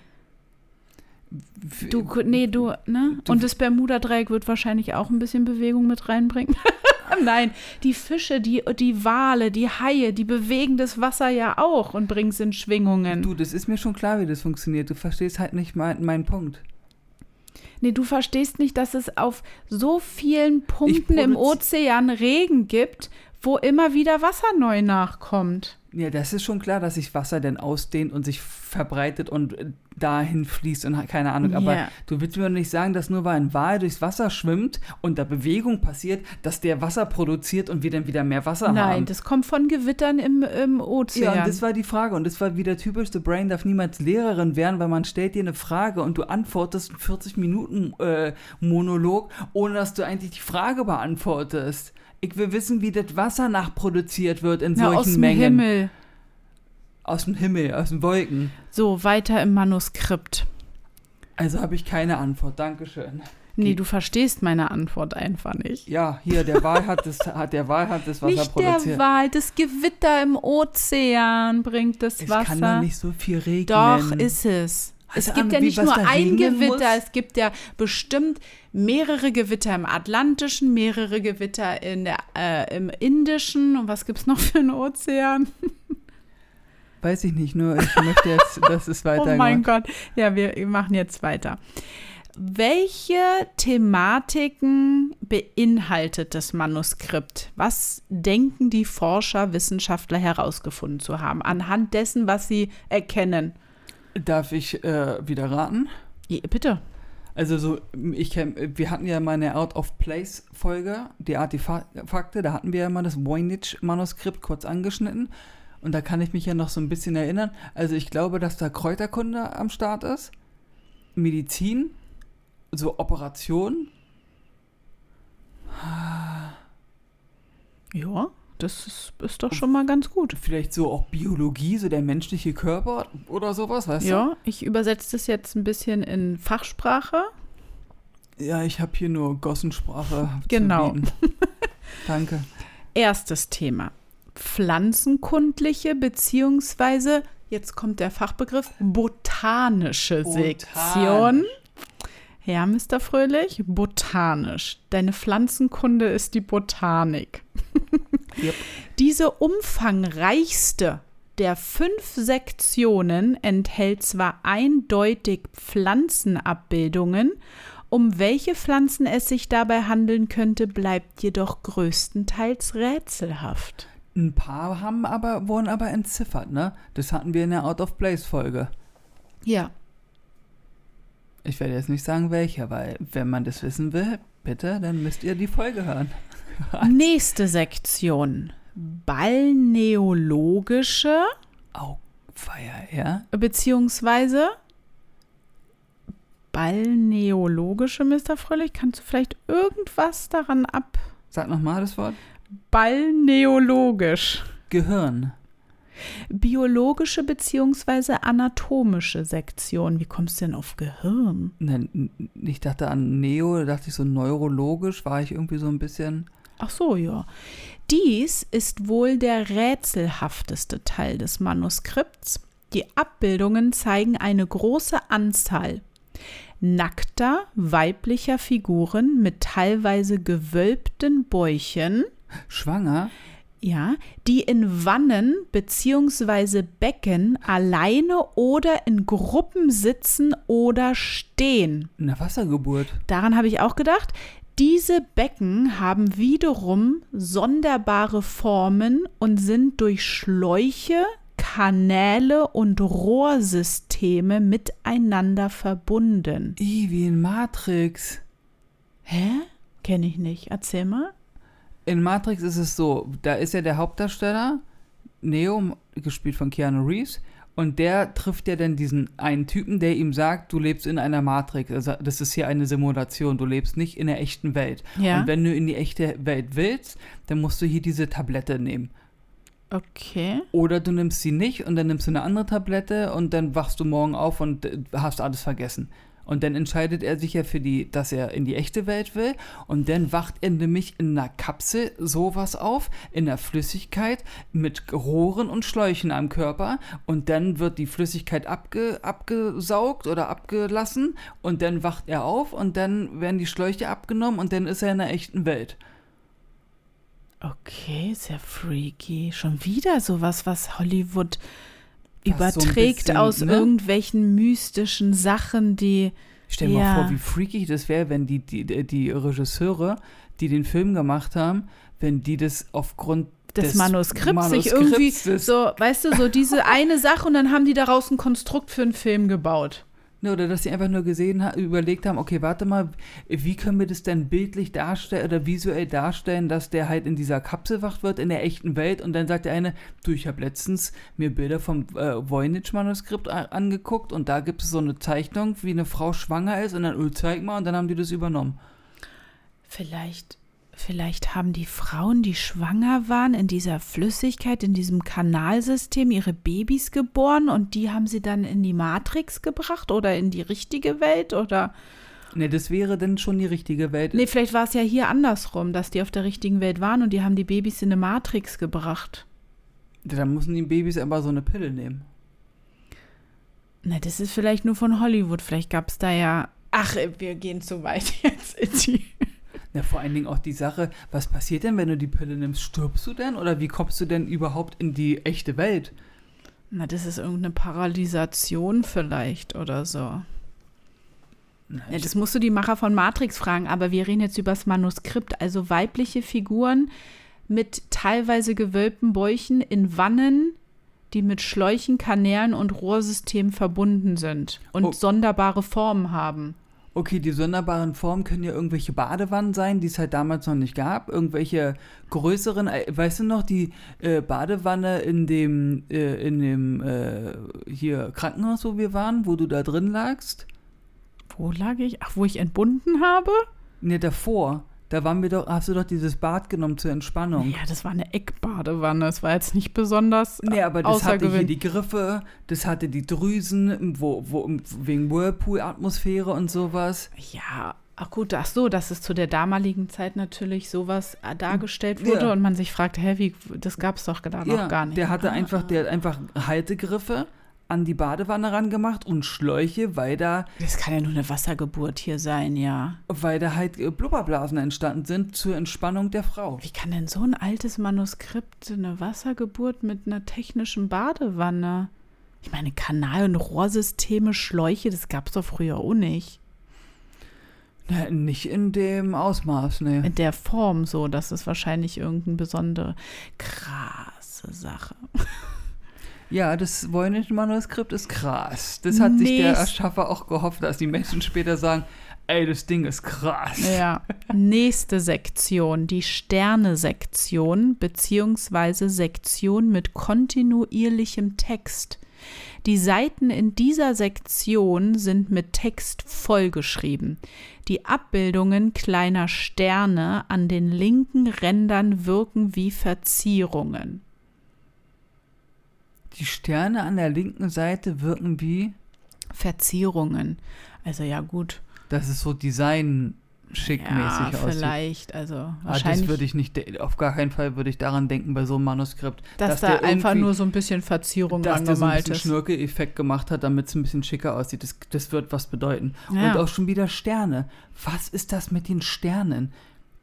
[SPEAKER 1] Du, nee, du, ne? Und das Bermuda-Dreieck wird wahrscheinlich auch ein bisschen Bewegung mit reinbringen. [laughs] Nein, die Fische, die, die Wale, die Haie, die bewegen das Wasser ja auch und bringen es in Schwingungen.
[SPEAKER 2] Du, das ist mir schon klar, wie das funktioniert. Du verstehst halt nicht mein, meinen Punkt.
[SPEAKER 1] Nee, du verstehst nicht, dass es auf so vielen Punkten im Ozean Regen gibt, wo immer wieder Wasser neu nachkommt.
[SPEAKER 2] Ja, das ist schon klar, dass sich Wasser dann ausdehnt und sich verbreitet und äh, dahin fließt und keine Ahnung. Aber
[SPEAKER 1] Ja.
[SPEAKER 2] du willst mir doch nicht sagen, dass nur weil ein Wal durchs Wasser schwimmt und da Bewegung passiert, dass der Wasser produziert und wir dann wieder mehr Wasser
[SPEAKER 1] Nein,
[SPEAKER 2] haben.
[SPEAKER 1] das kommt von Gewittern im, im Ozean.
[SPEAKER 2] Ja, und das war die Frage. Und das war wieder typisch, The Brain darf niemals Lehrerin werden, weil man stellt dir eine Frage und du antwortest einen 40 Minuten äh, Monolog, ohne dass du eigentlich die Frage beantwortest. Ich will wissen, wie das Wasser nachproduziert wird in
[SPEAKER 1] Na,
[SPEAKER 2] solchen
[SPEAKER 1] aus dem
[SPEAKER 2] Mengen.
[SPEAKER 1] Himmel.
[SPEAKER 2] Aus dem Himmel, aus den Wolken.
[SPEAKER 1] So, weiter im Manuskript.
[SPEAKER 2] Also habe ich keine Antwort. Dankeschön.
[SPEAKER 1] Nee, du verstehst meine Antwort einfach nicht.
[SPEAKER 2] Ja, hier, der Wal hat das, hat, der Wal hat das Wasser
[SPEAKER 1] Nicht der
[SPEAKER 2] produziert.
[SPEAKER 1] Wal, das Gewitter im Ozean bringt das
[SPEAKER 2] es
[SPEAKER 1] Wasser.
[SPEAKER 2] kann doch nicht so viel regnen.
[SPEAKER 1] Doch, ist es. Es gibt ja nicht nur ein Gewitter,
[SPEAKER 2] muss?
[SPEAKER 1] es gibt ja bestimmt mehrere Gewitter im Atlantischen, mehrere Gewitter in der, äh, im Indischen. Und was gibt es noch für einen Ozean? [laughs]
[SPEAKER 2] Weiß ich nicht, nur ich möchte jetzt, [laughs] dass es
[SPEAKER 1] Oh
[SPEAKER 2] weitergeht.
[SPEAKER 1] mein Gott. Ja, wir machen jetzt weiter. Welche Thematiken beinhaltet das Manuskript? Was denken die Forscher, Wissenschaftler herausgefunden zu haben, anhand dessen, was sie erkennen?
[SPEAKER 2] Darf ich äh, wieder raten?
[SPEAKER 1] Je- Bitte.
[SPEAKER 2] Also so, ich kenn, wir hatten ja mal eine Out of Place Folge, die Artefakte, da hatten wir ja mal das Voynich-Manuskript kurz angeschnitten. Und da kann ich mich ja noch so ein bisschen erinnern. Also ich glaube, dass da Kräuterkunde am Start ist, Medizin, so Operationen.
[SPEAKER 1] Ja, das ist, ist doch schon mal ganz gut.
[SPEAKER 2] Vielleicht so auch Biologie, so der menschliche Körper oder sowas, weißt
[SPEAKER 1] Ja, ich übersetze das jetzt ein bisschen in Fachsprache.
[SPEAKER 2] du? Ja, ich habe hier nur Gossensprache
[SPEAKER 1] Genau. [laughs]
[SPEAKER 2] Danke.
[SPEAKER 1] Erstes Thema. Pflanzenkundliche beziehungsweise, jetzt kommt der Fachbegriff, botanische Sektion. Ja, Mr. Fröhlich, botanisch. Deine Pflanzenkunde ist die Botanik. [laughs]
[SPEAKER 2] Yep.
[SPEAKER 1] Diese umfangreichste der fünf Sektionen enthält zwar eindeutig Pflanzenabbildungen, um welche Pflanzen es sich dabei handeln könnte, bleibt jedoch größtenteils rätselhaft.
[SPEAKER 2] Ein paar haben aber, wurden aber entziffert, ne? Das hatten wir in der Out of Place Folge.
[SPEAKER 1] Ja,
[SPEAKER 2] Ich werde jetzt nicht sagen, welcher, weil wenn man das wissen will, bitte, dann müsst ihr die Folge hören. [laughs]
[SPEAKER 1] nächste Sektion. Balneologische
[SPEAKER 2] Au, Feier, ja?
[SPEAKER 1] beziehungsweise balneologische, Mr. Fröhlich. Kannst du vielleicht irgendwas daran ab?
[SPEAKER 2] Sag nochmal das Wort.
[SPEAKER 1] Balneologisch.
[SPEAKER 2] Gehirn.
[SPEAKER 1] Biologische beziehungsweise anatomische Sektion. Wie kommst du denn auf Gehirn?
[SPEAKER 2] Ne, n- ich dachte an Neo, da dachte ich so neurologisch, war ich irgendwie so ein bisschen.
[SPEAKER 1] Ach so, ja. Dies ist wohl der rätselhafteste Teil des Manuskripts. Die Abbildungen zeigen eine große Anzahl nackter weiblicher Figuren mit teilweise gewölbten Bäuchen,
[SPEAKER 2] Schwanger?
[SPEAKER 1] Ja, die in Wannen bzw. Becken alleine oder in Gruppen sitzen oder stehen.
[SPEAKER 2] Eine Wassergeburt.
[SPEAKER 1] Daran habe ich auch gedacht. Diese Becken haben wiederum sonderbare Formen und sind durch Schläuche, Kanäle und Rohrsysteme miteinander verbunden.
[SPEAKER 2] I, wie in Matrix.
[SPEAKER 1] Hä? Kenne ich nicht. Erzähl mal.
[SPEAKER 2] In Matrix ist es so, da ist ja der Hauptdarsteller, Neo, gespielt von Keanu Reeves, und der trifft ja dann diesen einen Typen, der ihm sagt, du lebst in einer Matrix. Also das ist hier eine Simulation, du lebst nicht in der echten Welt.
[SPEAKER 1] Ja.
[SPEAKER 2] Und wenn du in die echte Welt willst, dann musst du hier diese Tablette nehmen.
[SPEAKER 1] Okay.
[SPEAKER 2] Oder du nimmst sie nicht und dann nimmst du eine andere Tablette und dann wachst du morgen auf und äh, hast alles vergessen. Und dann entscheidet er sich ja für die, dass er in die echte Welt will. Und dann wacht er nämlich in einer Kapsel sowas auf, in der Flüssigkeit mit Rohren und Schläuchen am Körper. Und dann wird die Flüssigkeit abge, abgesaugt oder abgelassen. Und dann wacht er auf und dann werden die Schläuche abgenommen und dann ist er in der echten Welt.
[SPEAKER 1] Okay, sehr freaky. Schon wieder sowas, was Hollywood
[SPEAKER 2] Was so
[SPEAKER 1] überträgt
[SPEAKER 2] bisschen,
[SPEAKER 1] aus
[SPEAKER 2] ne?
[SPEAKER 1] irgendwelchen mystischen Sachen, die.
[SPEAKER 2] Stell dir
[SPEAKER 1] Ja.
[SPEAKER 2] mal vor, wie freaky das wäre, wenn die, die, die Regisseure, die den Film gemacht haben, wenn die das aufgrund
[SPEAKER 1] des,
[SPEAKER 2] des
[SPEAKER 1] Manuskripts sich irgendwie
[SPEAKER 2] Manuskripts
[SPEAKER 1] so, weißt du, so diese eine Sache und dann haben die daraus ein Konstrukt für einen Film gebaut.
[SPEAKER 2] Ne, oder dass sie einfach nur gesehen ha überlegt haben, okay, warte mal, wie können wir das denn bildlich darstellen oder visuell darstellen, dass der halt in dieser Kapsel wacht wird, in der echten Welt und dann sagt der eine, du, ich habe letztens mir Bilder vom äh, Voynich-Manuskript angeguckt und da gibt es so eine Zeichnung, wie eine Frau schwanger ist und dann, oh, zeig mal und dann haben die das übernommen.
[SPEAKER 1] Vielleicht, vielleicht haben die Frauen, die schwanger waren, in dieser Flüssigkeit, in diesem Kanalsystem ihre Babys geboren und die haben sie dann in die Matrix gebracht oder in die richtige Welt oder.
[SPEAKER 2] Ne, das wäre dann schon die richtige Welt.
[SPEAKER 1] Nee, vielleicht war es ja hier andersrum, dass die auf der richtigen Welt waren und die haben die Babys in eine Matrix gebracht.
[SPEAKER 2] Dann müssen die Babys aber so eine Pille nehmen.
[SPEAKER 1] Na, das ist vielleicht nur von Hollywood. Vielleicht gab es da ja. Ach, wir gehen zu weit [laughs] jetzt in die.
[SPEAKER 2] Ja, vor allen Dingen auch die Sache, was passiert denn, wenn du die Pille nimmst? Stirbst du denn? Oder wie kommst du denn überhaupt in die echte Welt?
[SPEAKER 1] Na, das ist irgendeine Paralysation vielleicht oder so.
[SPEAKER 2] Na,
[SPEAKER 1] Ja, das musst du die Macher von Matrix fragen, aber wir reden jetzt über das Manuskript. Also weibliche Figuren mit teilweise gewölbten Bäuchen in Wannen, die mit Schläuchen, Kanälen und Rohrsystemen verbunden sind und
[SPEAKER 2] Oh.
[SPEAKER 1] sonderbare Formen haben.
[SPEAKER 2] Okay, die sonderbaren Formen können ja irgendwelche Badewannen sein, die es halt damals noch nicht gab. Irgendwelche größeren, äh, weißt du noch, die äh, Badewanne in dem, äh, in dem äh, hier Krankenhaus, wo wir waren, wo du da drin lagst?
[SPEAKER 1] Wo lag ich? Ach, wo ich entbunden habe?
[SPEAKER 2] Ne, davor. Da waren wir doch, hast du doch dieses Bad genommen zur Entspannung.
[SPEAKER 1] Ja, das war eine Eckbadewanne. Das war jetzt nicht besonders
[SPEAKER 2] Nee, aber das hatte hier die Griffe, das hatte die Drüsen, wo, wo, wegen Whirlpool-Atmosphäre und sowas.
[SPEAKER 1] Ja, ach gut, ach so, dass es zu der damaligen Zeit natürlich sowas äh, dargestellt wurde
[SPEAKER 2] Ja.
[SPEAKER 1] und man sich fragt, hä, wie, das gab es doch da noch gar nicht.
[SPEAKER 2] der hatte
[SPEAKER 1] Ah,
[SPEAKER 2] einfach, der hat einfach Haltegriffe an die Badewanne rangemacht und Schläuche, weil da,
[SPEAKER 1] Das kann ja nur eine Wassergeburt hier sein, ja.
[SPEAKER 2] weil da halt äh, Blubberblasen entstanden sind zur Entspannung der Frau.
[SPEAKER 1] Wie kann denn so ein altes Manuskript eine Wassergeburt mit einer technischen Badewanne? Ich meine, Kanal- und Rohrsysteme, Schläuche, das gab es doch früher auch nicht.
[SPEAKER 2] Na, nicht in dem Ausmaß, ne.
[SPEAKER 1] In der Form so, das ist wahrscheinlich irgendeine besondere, krasse Sache. [laughs]
[SPEAKER 2] Ja, das Voynich-Manuskript ist krass. Das hat sich der Erschaffer auch gehofft, dass die Menschen später sagen, ey, das Ding ist krass.
[SPEAKER 1] Ja. Nächste Sektion, die Sterne-Sektion beziehungsweise Sektion mit kontinuierlichem Text. Die Seiten in dieser Sektion sind mit Text vollgeschrieben. Die Abbildungen kleiner Sterne an den linken Rändern wirken wie Verzierungen.
[SPEAKER 2] Die Sterne an der linken Seite wirken wie,
[SPEAKER 1] Verzierungen. Also ja gut.
[SPEAKER 2] dass es so design schickmäßig
[SPEAKER 1] Ja,
[SPEAKER 2] aussieht.
[SPEAKER 1] vielleicht. Also
[SPEAKER 2] Ah,
[SPEAKER 1] wahrscheinlich.
[SPEAKER 2] das würde ich nicht, auf gar keinen Fall würde ich daran denken bei so einem Manuskript.
[SPEAKER 1] dass,
[SPEAKER 2] der
[SPEAKER 1] da einfach nur so ein bisschen Verzierung
[SPEAKER 2] dass der so ein
[SPEAKER 1] angemalt
[SPEAKER 2] bisschen
[SPEAKER 1] ist.
[SPEAKER 2] Schnörkel-Effekt gemacht hat, damit es ein bisschen schicker aussieht. Das, das wird was bedeuten.
[SPEAKER 1] Ja.
[SPEAKER 2] Und auch schon wieder Sterne. Was ist das mit den Sternen?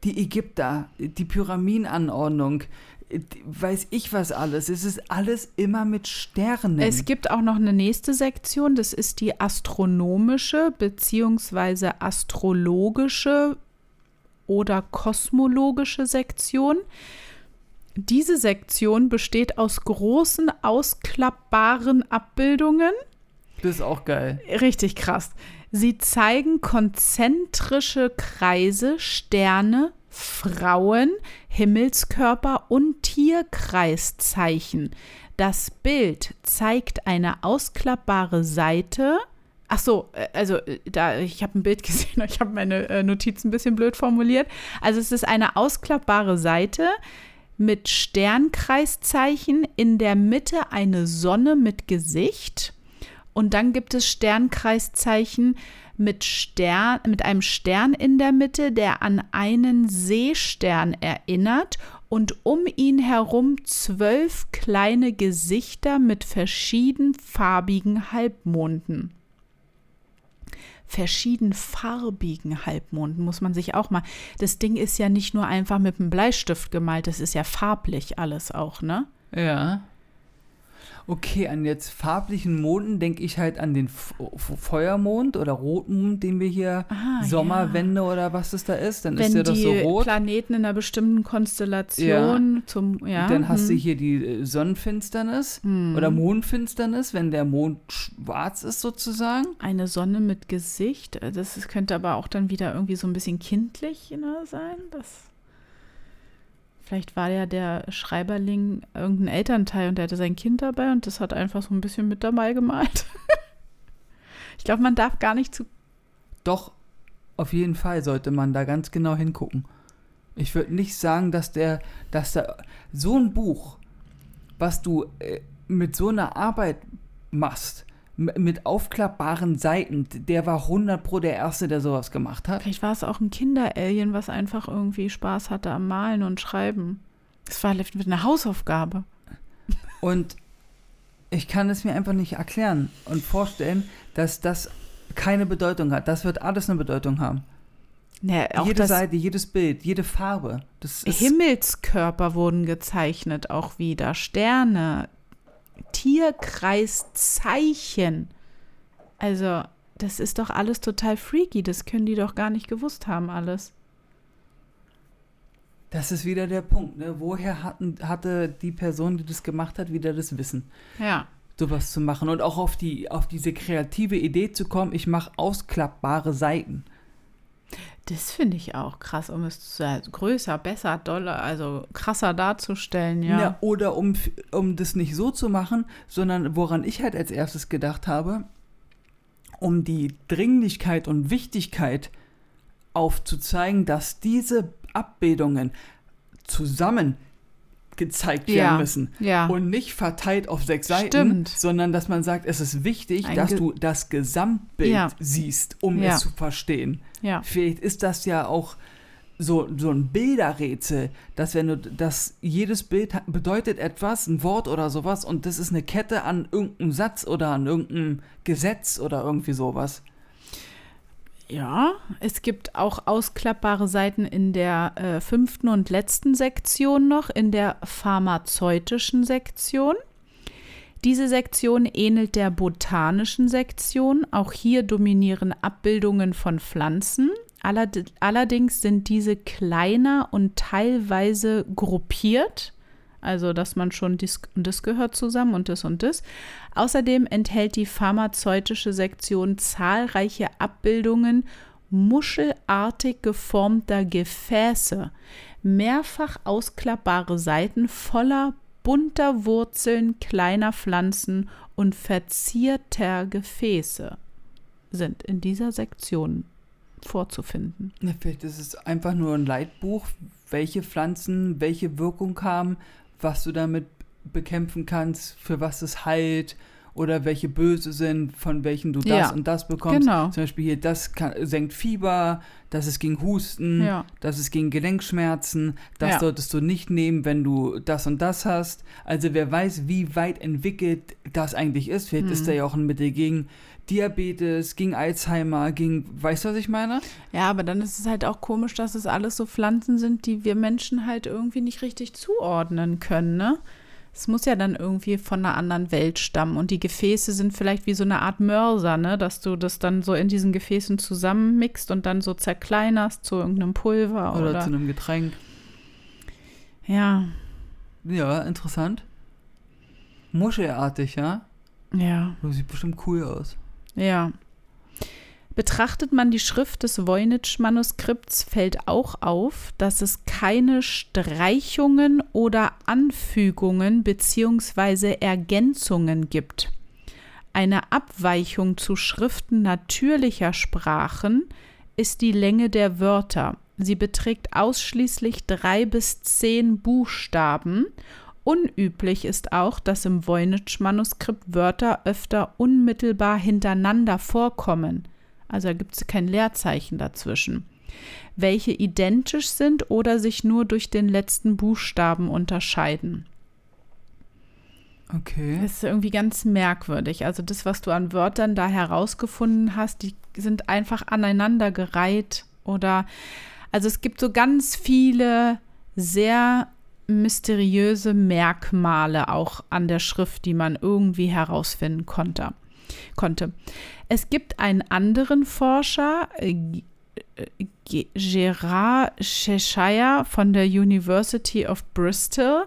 [SPEAKER 2] Die Ägypter, die Pyramidenanordnung, weiß ich was alles. Es ist alles immer mit Sternen.
[SPEAKER 1] Es gibt auch noch eine nächste Sektion, das ist die astronomische bzw. astrologische oder kosmologische Sektion. Diese Sektion besteht aus großen ausklappbaren Abbildungen.
[SPEAKER 2] Das ist auch geil.
[SPEAKER 1] Richtig krass. Sie zeigen konzentrische Kreise, Sterne, Frauen, Himmelskörper und Tierkreiszeichen. Das Bild zeigt eine ausklappbare Seite. Ach so, äh, also äh, da ich habe ein Bild [laughs] gesehen, ich habe meine äh, Notizen ein bisschen blöd formuliert. Also es ist eine ausklappbare Seite mit Sternkreiszeichen, in der Mitte eine Sonne mit Gesicht und dann gibt es Sternkreiszeichen mit, Stern, mit einem Stern in der Mitte, der an einen Seestern erinnert und um ihn herum zwölf kleine Gesichter mit verschiedenfarbigen Halbmonden. Verschiedenfarbigen Halbmonden muss man sich auch mal. Das Ding ist ja nicht nur einfach mit einem Bleistift gemalt, das ist ja farblich alles auch, ne?
[SPEAKER 2] Ja. Okay, an jetzt farblichen Monden denke ich halt an den F Feuermond oder Rotmond, den wir hier
[SPEAKER 1] Ah,
[SPEAKER 2] Sommerwende oder was das da ist. Dann
[SPEAKER 1] Wenn
[SPEAKER 2] ist ja das so rot.
[SPEAKER 1] Planeten in einer bestimmten Konstellation zum ja.
[SPEAKER 2] Dann hast du
[SPEAKER 1] hm.
[SPEAKER 2] hier die äh, Sonnenfinsternis
[SPEAKER 1] Hm.
[SPEAKER 2] oder Mondfinsternis, wenn der Mond schwarz ist sozusagen.
[SPEAKER 1] eine Sonne mit Gesicht. äh, Das könnte aber auch dann wieder irgendwie so ein bisschen kindlich ne, sein. Das Vielleicht war ja der Schreiberling irgendein Elternteil und der hatte sein Kind dabei und das hat einfach so ein bisschen mit dabei gemalt. [laughs] ich glaube, man darf gar nicht zu.
[SPEAKER 2] Doch, auf jeden Fall sollte man da ganz genau hingucken. Ich würde nicht sagen, dass der, dass da so ein Buch, was du äh, mit so einer Arbeit machst, mit aufklappbaren Seiten, der war 100 pro der Erste, der sowas gemacht hat.
[SPEAKER 1] Vielleicht war es auch ein Kinderalien, was einfach irgendwie Spaß hatte am Malen und Schreiben. Es war mit einer Hausaufgabe.
[SPEAKER 2] Und ich kann es mir einfach nicht erklären und vorstellen, dass das keine Bedeutung hat. Das wird alles eine Bedeutung haben.
[SPEAKER 1] Ja, auch
[SPEAKER 2] jede Seite, jedes Bild, jede Farbe.
[SPEAKER 1] Himmelskörper wurden gezeichnet, auch wieder. Sterne, Tierkreiszeichen. Also, das ist doch alles total freaky. Das können die doch gar nicht gewusst haben, alles.
[SPEAKER 2] Das ist wieder der Punkt. Ne? Woher hatten, hatte die Person, die das gemacht hat, wieder das Wissen,
[SPEAKER 1] Ja.
[SPEAKER 2] sowas zu machen und auch auf, die, auf diese kreative Idee zu kommen, ich mache ausklappbare Seiten.
[SPEAKER 1] Das finde ich auch krass, um es zu- größer, besser, doller, also krasser darzustellen, ja.
[SPEAKER 2] Ja, oder um, um das nicht so zu machen, sondern woran ich halt als erstes gedacht habe, um die Dringlichkeit und Wichtigkeit aufzuzeigen, dass diese Abbildungen zusammen gezeigt werden
[SPEAKER 1] Ja,
[SPEAKER 2] müssen.
[SPEAKER 1] ja.
[SPEAKER 2] Und nicht verteilt auf sechs Seiten,
[SPEAKER 1] Stimmt.
[SPEAKER 2] sondern dass man sagt, es ist wichtig,
[SPEAKER 1] Ein
[SPEAKER 2] dass du das Gesamtbild
[SPEAKER 1] Ja.
[SPEAKER 2] siehst, um es zu verstehen.
[SPEAKER 1] Ja.
[SPEAKER 2] Vielleicht ist das ja auch so, so ein Bilderrätsel, dass wenn du das jedes Bild bedeutet etwas, ein Wort oder sowas und das ist eine Kette an irgendeinem Satz oder an irgendeinem Gesetz oder irgendwie sowas.
[SPEAKER 1] Ja, es gibt auch ausklappbare Seiten in der äh, fünften und letzten Sektion noch, in der pharmazeutischen Sektion. Diese Sektion ähnelt der botanischen Sektion. Auch hier dominieren Abbildungen von Pflanzen. Allerd allerdings sind diese kleiner und teilweise gruppiert. Also, dass man schon dies und das gehört zusammen und das und das. Außerdem enthält die pharmazeutische Sektion zahlreiche Abbildungen muschelartig geformter Gefäße, mehrfach ausklappbare Seiten voller bunter Wurzeln kleiner Pflanzen und verzierter Gefäße sind in dieser Sektion vorzufinden.
[SPEAKER 2] Ja, vielleicht ist es einfach nur ein Leitbuch, welche Pflanzen welche Wirkung haben, was du damit bekämpfen kannst, für was es heilt oder welche böse sind, von welchen du das
[SPEAKER 1] Ja,
[SPEAKER 2] und das bekommst.
[SPEAKER 1] genau.
[SPEAKER 2] Zum Beispiel hier, das kann, senkt Fieber, das ist gegen Husten,
[SPEAKER 1] Ja.
[SPEAKER 2] das ist gegen Gelenkschmerzen, das
[SPEAKER 1] Ja.
[SPEAKER 2] solltest du nicht nehmen, wenn du das und das hast. Also wer weiß, wie weit entwickelt das eigentlich ist. Vielleicht
[SPEAKER 1] Mhm.
[SPEAKER 2] ist da ja auch ein Mittel gegen Diabetes, gegen Alzheimer, gegen, weißt du, was ich meine?
[SPEAKER 1] Ja, aber dann ist es halt auch komisch, dass es alles so Pflanzen sind, die wir Menschen halt irgendwie nicht richtig zuordnen können, ne? Es muss ja dann irgendwie von einer anderen Welt stammen. Und die Gefäße sind vielleicht wie so eine Art Mörser, ne? Dass du das dann so in diesen Gefäßen zusammenmixt und dann so zerkleinerst zu irgendeinem Pulver
[SPEAKER 2] Oder,
[SPEAKER 1] oder.
[SPEAKER 2] zu einem Getränk.
[SPEAKER 1] ja,
[SPEAKER 2] Ja, interessant. Muschelartig, ja?
[SPEAKER 1] ja.
[SPEAKER 2] Das sieht bestimmt cool aus.
[SPEAKER 1] Ja. Betrachtet man die Schrift des Voynich-Manuskripts, fällt auch auf, dass es keine Streichungen oder Anfügungen bzw. Ergänzungen gibt. Eine Abweichung zu Schriften natürlicher Sprachen ist die Länge der Wörter. Sie beträgt ausschließlich drei bis zehn Buchstaben Unüblich ist auch, dass im Voynich-Manuskript Wörter öfter unmittelbar hintereinander vorkommen. Also da gibt es kein Leerzeichen dazwischen. Welche identisch sind oder sich nur durch den letzten Buchstaben unterscheiden.
[SPEAKER 2] Okay.
[SPEAKER 1] Das ist irgendwie ganz merkwürdig. Also das, was du an Wörtern da herausgefunden hast, die sind einfach aneinandergereiht oder also es gibt so ganz viele sehr mysteriöse Merkmale auch an der Schrift, die man irgendwie herausfinden konnte. Konnte. Es gibt einen anderen Forscher, äh, G- Gerard Cheshire von der University of Bristol,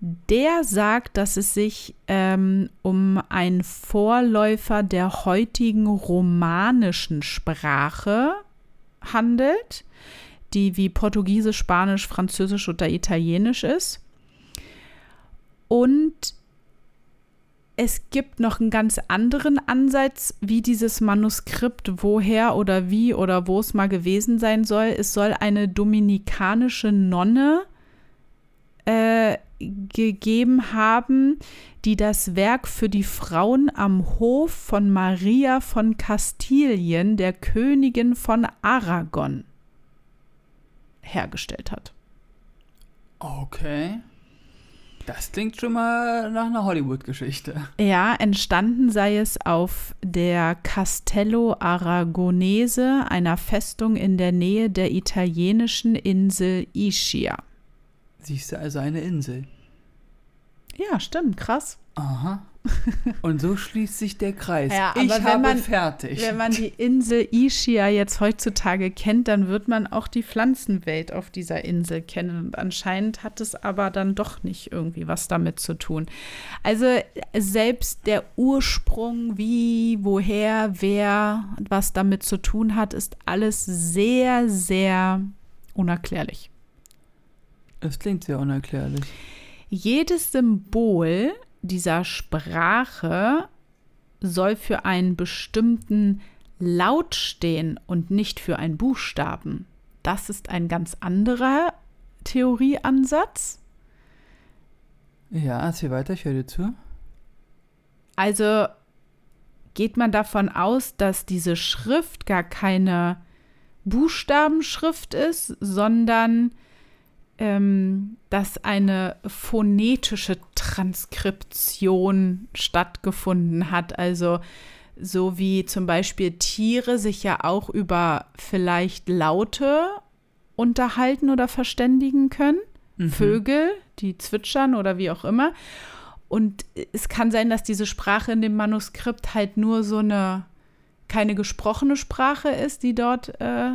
[SPEAKER 1] der sagt, dass es sich ähm, um einen Vorläufer der heutigen romanischen Sprache handelt, die wie Portugiesisch, Spanisch, Französisch oder Italienisch ist. Und es gibt noch einen ganz anderen Ansatz, wie dieses Manuskript woher oder wie oder wo es mal gewesen sein soll. Es soll eine dominikanische Nonne äh, gegeben haben, die das Werk für die Frauen am Hof von Maria von Kastilien, der Königin von Aragon, hergestellt hat.
[SPEAKER 2] Okay. Das klingt schon mal nach einer Hollywood-Geschichte.
[SPEAKER 1] Ja, entstanden sei es auf der Castello Aragonese, einer Festung in der Nähe der italienischen Insel Ischia.
[SPEAKER 2] Siehst du also eine Insel.
[SPEAKER 1] Ja, stimmt, krass.
[SPEAKER 2] Aha. [laughs] Und so schließt sich der Kreis.
[SPEAKER 1] Ja,
[SPEAKER 2] ich habe
[SPEAKER 1] man-
[SPEAKER 2] fertig.
[SPEAKER 1] Wenn man die Insel Ischia jetzt heutzutage kennt, dann wird man auch die Pflanzenwelt auf dieser Insel kennen. Und anscheinend hat es aber dann doch nicht irgendwie was damit zu tun. Also selbst der Ursprung, wie, woher, wer, was damit zu tun hat, ist alles sehr, sehr unerklärlich.
[SPEAKER 2] das klingt sehr unerklärlich.
[SPEAKER 1] Jedes Symbol dieser Sprache soll für einen bestimmten Laut stehen und nicht für einen Buchstaben. Das ist ein ganz anderer Theorieansatz.
[SPEAKER 2] Ja, erzähl weiter, ich höre dir zu.
[SPEAKER 1] Also geht man davon aus, dass diese Schrift gar keine Buchstabenschrift ist, sondern ähm, dass eine phonetische Transkription stattgefunden hat. Also so wie zum Beispiel Tiere sich ja auch über vielleicht Laute unterhalten oder verständigen können.
[SPEAKER 2] Mhm.
[SPEAKER 1] Vögel, die zwitschern oder wie auch immer. Und es kann sein, dass diese Sprache in dem Manuskript halt nur so eine, keine gesprochene Sprache ist, die dort äh,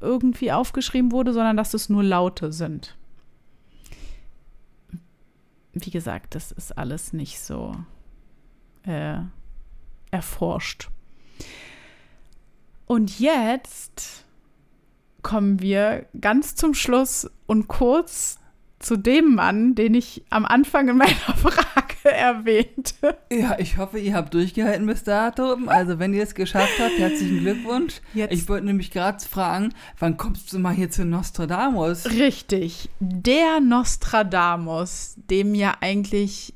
[SPEAKER 1] irgendwie aufgeschrieben wurde, sondern dass es nur Laute sind. Wie gesagt, das ist alles nicht so äh, erforscht. Und jetzt kommen wir ganz zum Schluss und kurz zu dem Mann, den ich am Anfang in meiner [laughs] Frage erwähnte. [laughs]
[SPEAKER 2] Ja, ich hoffe, ihr habt durchgehalten bis dato. Also, wenn ihr es geschafft habt, herzlichen Glückwunsch.
[SPEAKER 1] Jetzt-
[SPEAKER 2] Ich wollte nämlich gerade fragen, wann kommst du mal hier zu Nostradamus?
[SPEAKER 1] Richtig, der Nostradamus, dem ja eigentlich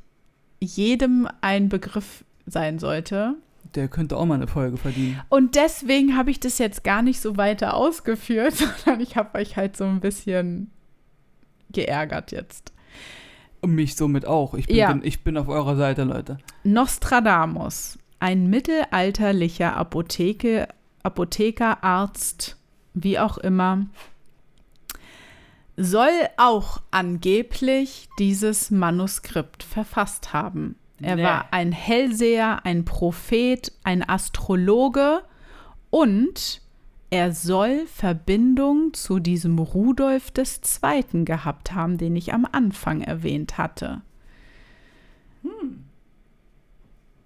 [SPEAKER 1] jedem ein Begriff sein sollte.
[SPEAKER 2] Der könnte auch mal eine Folge verdienen.
[SPEAKER 1] Und deswegen habe ich das jetzt gar nicht so weiter ausgeführt, [laughs] sondern ich habe euch halt so ein bisschen geärgert jetzt.
[SPEAKER 2] Mich somit auch. Ich bin,
[SPEAKER 1] Ja.
[SPEAKER 2] ich bin auf eurer Seite, Leute.
[SPEAKER 1] Nostradamus, ein mittelalterlicher Apotheke, Apotheker, Arzt, wie auch immer, soll auch angeblich dieses Manuskript verfasst haben. Er
[SPEAKER 2] Nee.
[SPEAKER 1] war ein Hellseher, ein Prophet, ein Astrologe und er soll Verbindung zu diesem Rudolf II. gehabt haben, den ich am Anfang erwähnt hatte.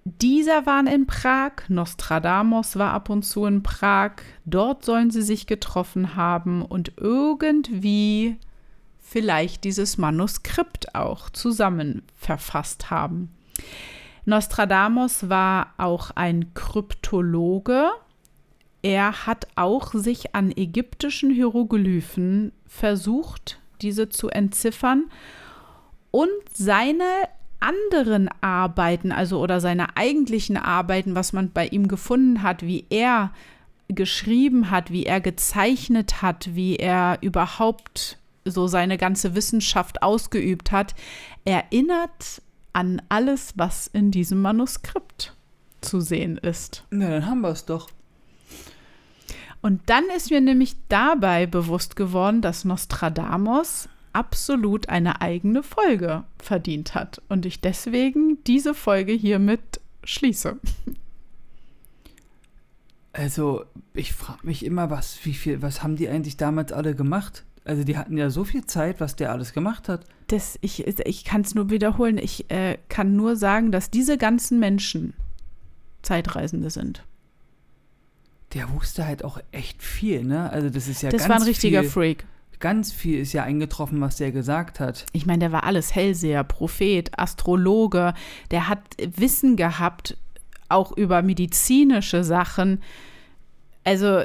[SPEAKER 1] Dieser waren in Prag, Nostradamus war ab und zu in Prag, dort sollen sie sich getroffen haben und irgendwie vielleicht dieses Manuskript auch zusammen verfasst haben. Nostradamus war auch ein Kryptologe. Er hat auch sich an ägyptischen Hieroglyphen versucht, diese zu entziffern und seine anderen Arbeiten, also oder seine eigentlichen Arbeiten, was man bei ihm gefunden hat, wie er geschrieben hat, wie er gezeichnet hat, wie er überhaupt so seine ganze Wissenschaft ausgeübt hat, erinnert an alles, was in diesem Manuskript zu sehen ist.
[SPEAKER 2] Na, dann haben wir es doch.
[SPEAKER 1] Und dann ist mir nämlich dabei bewusst geworden, dass Nostradamus absolut eine eigene Folge verdient hat und ich deswegen diese Folge hiermit schließe.
[SPEAKER 2] Also, ich frage mich immer, was, wie viel, was haben die eigentlich damals alle gemacht? Also, die hatten ja so viel Zeit, was der alles gemacht hat.
[SPEAKER 1] Das, ich ich kann es nur wiederholen. Ich äh, kann nur sagen, dass diese ganzen Menschen Zeitreisende sind.
[SPEAKER 2] Der wusste halt auch echt viel, ne? Also, das ist ja
[SPEAKER 1] das
[SPEAKER 2] ganz
[SPEAKER 1] war ein richtiger
[SPEAKER 2] viel,
[SPEAKER 1] Freak.
[SPEAKER 2] Ganz viel ist ja eingetroffen, was der gesagt hat.
[SPEAKER 1] Ich meine, der war alles Hellseher, Prophet, Astrologe. Der hat Wissen gehabt, auch über medizinische Sachen. Also,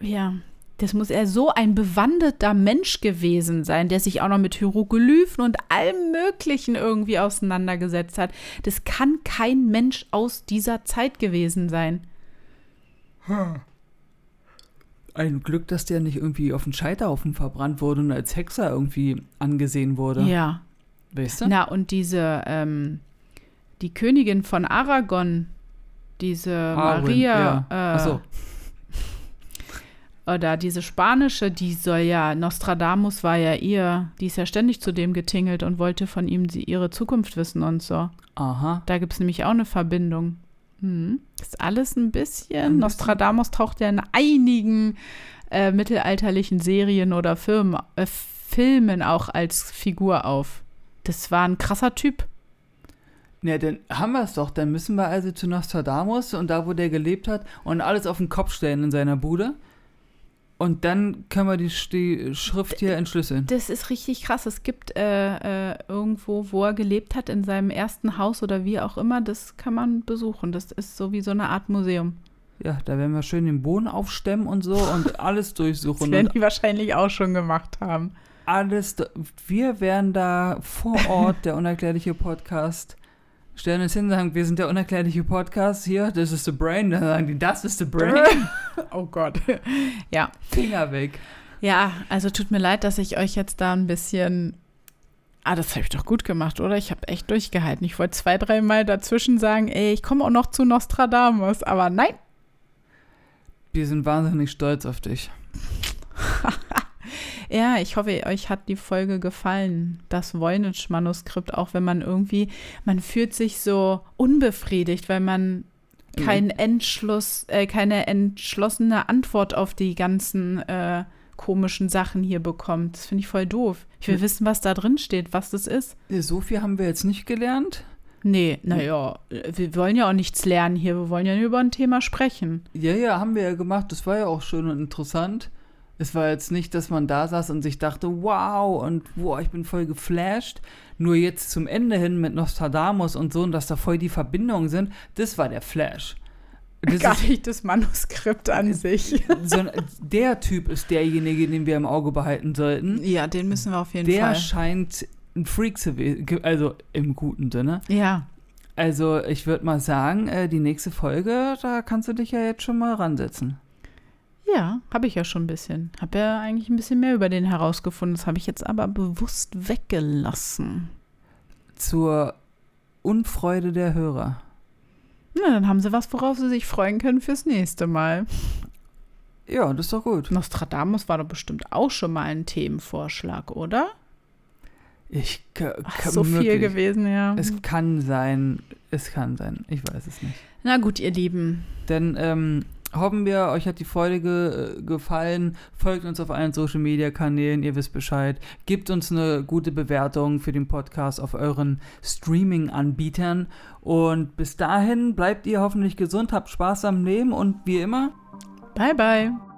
[SPEAKER 1] ja, das muss er so ein bewanderter Mensch gewesen sein, der sich auch noch mit Hieroglyphen und allem Möglichen irgendwie auseinandergesetzt hat. Das kann kein Mensch aus dieser Zeit gewesen sein.
[SPEAKER 2] Ein Glück, dass der nicht irgendwie auf den Scheiterhaufen verbrannt wurde und als Hexer irgendwie angesehen wurde.
[SPEAKER 1] Ja.
[SPEAKER 2] Weißt du?
[SPEAKER 1] Na, und diese, ähm, die Königin von Aragon, diese
[SPEAKER 2] Arwen,
[SPEAKER 1] Maria,
[SPEAKER 2] ja.
[SPEAKER 1] Äh,
[SPEAKER 2] so. [laughs]
[SPEAKER 1] oder diese spanische, die soll ja, Nostradamus war ja ihr, die ist ja ständig zu dem getingelt und wollte von ihm sie, ihre Zukunft wissen und so.
[SPEAKER 2] Aha.
[SPEAKER 1] Da gibt es nämlich auch eine Verbindung. Hm. Ist alles ein bisschen. Nostradamus taucht ja in einigen äh, mittelalterlichen Serien oder Firmen, äh, Filmen auch als Figur auf. Das war ein krasser Typ.
[SPEAKER 2] Ja, dann haben wir es doch. Dann müssen wir also zu Nostradamus und da, wo der gelebt hat und alles auf den Kopf stellen in seiner Bude. Und dann können wir die, die Schrift hier entschlüsseln.
[SPEAKER 1] Das ist richtig krass. Es gibt äh, äh, irgendwo, wo er gelebt hat, in seinem ersten Haus oder wie auch immer, das kann man besuchen. Das ist so wie so eine Art Museum.
[SPEAKER 2] Ja, da werden wir schön den Boden aufstemmen und so und [laughs] alles
[SPEAKER 1] Das
[SPEAKER 2] durchsuchen.
[SPEAKER 1] werden
[SPEAKER 2] Und
[SPEAKER 1] die wahrscheinlich auch schon gemacht haben.
[SPEAKER 2] alles. Wir werden da vor Ort, der unerklärliche Podcast, stellen uns hin und sagen, wir sind der unerklärliche Podcast hier, das ist the brain. Dann sagen die, das ist the brain. [laughs]
[SPEAKER 1] Oh Gott. [laughs] ja.
[SPEAKER 2] Finger weg.
[SPEAKER 1] Ja, also tut mir leid, dass ich euch jetzt da ein bisschen. Ah, das habe ich doch gut gemacht, oder? Ich habe echt durchgehalten. Ich wollte zwei, dreimal dazwischen sagen, ey, ich komme auch noch zu Nostradamus, aber nein.
[SPEAKER 2] Wir sind wahnsinnig stolz auf dich. [laughs]
[SPEAKER 1] Ja, ich hoffe, euch hat die Folge gefallen. Das Voynich-Manuskript, auch wenn man irgendwie, man fühlt sich so unbefriedigt, weil man keinen Entschluss, äh, keine entschlossene Antwort auf die ganzen äh, komischen Sachen hier bekommt. Das finde ich voll doof. Ich will
[SPEAKER 2] Hm.
[SPEAKER 1] wissen, was da drin steht, was das ist.
[SPEAKER 2] So viel haben wir jetzt nicht gelernt.
[SPEAKER 1] Nee, naja, wir wollen ja auch nichts lernen hier, wir wollen ja nur über ein Thema sprechen.
[SPEAKER 2] Ja, ja, haben wir ja gemacht. Das war ja auch schön und interessant. Es war jetzt nicht, dass man da saß und sich dachte, wow, und wow, ich bin voll geflasht. Nur jetzt zum Ende hin mit Nostradamus und so und dass da voll die Verbindungen sind, das war der Flash. Das
[SPEAKER 1] Gar nicht das Manuskript an sich. [laughs]
[SPEAKER 2] so der Typ ist derjenige, den wir im Auge behalten sollten.
[SPEAKER 1] Ja, den müssen wir auf jeden
[SPEAKER 2] Der
[SPEAKER 1] Fall.
[SPEAKER 2] scheint ein Freak zu werden, also im guten Sinne.
[SPEAKER 1] Ja,
[SPEAKER 2] Also ich würde mal sagen, äh, die nächste Folge, da kannst du dich ja jetzt schon mal ransetzen.
[SPEAKER 1] Ja, habe ich ja schon ein bisschen. Habe ja eigentlich ein bisschen mehr über den herausgefunden. Das habe ich jetzt aber bewusst weggelassen.
[SPEAKER 2] Zur Unfreude der Hörer.
[SPEAKER 1] Na, dann haben sie was, worauf sie sich freuen können fürs nächste Mal.
[SPEAKER 2] Ja, das ist doch gut.
[SPEAKER 1] Nostradamus war doch bestimmt auch schon mal ein Themenvorschlag, oder?
[SPEAKER 2] Ich ka-
[SPEAKER 1] Ach, so viel
[SPEAKER 2] möglich.
[SPEAKER 1] gewesen, ja.
[SPEAKER 2] Es kann sein, es kann sein. Ich weiß es nicht.
[SPEAKER 1] Na gut, ihr Lieben.
[SPEAKER 2] Denn ähm, hoffen wir, euch hat die Folge ge gefallen. Folgt uns auf allen Social Media Kanälen, ihr wisst Bescheid. Gebt uns eine gute Bewertung für den Podcast auf euren Streaming-Anbietern. Und bis dahin bleibt ihr hoffentlich gesund, habt Spaß am Leben und wie immer.
[SPEAKER 1] Bye, bye.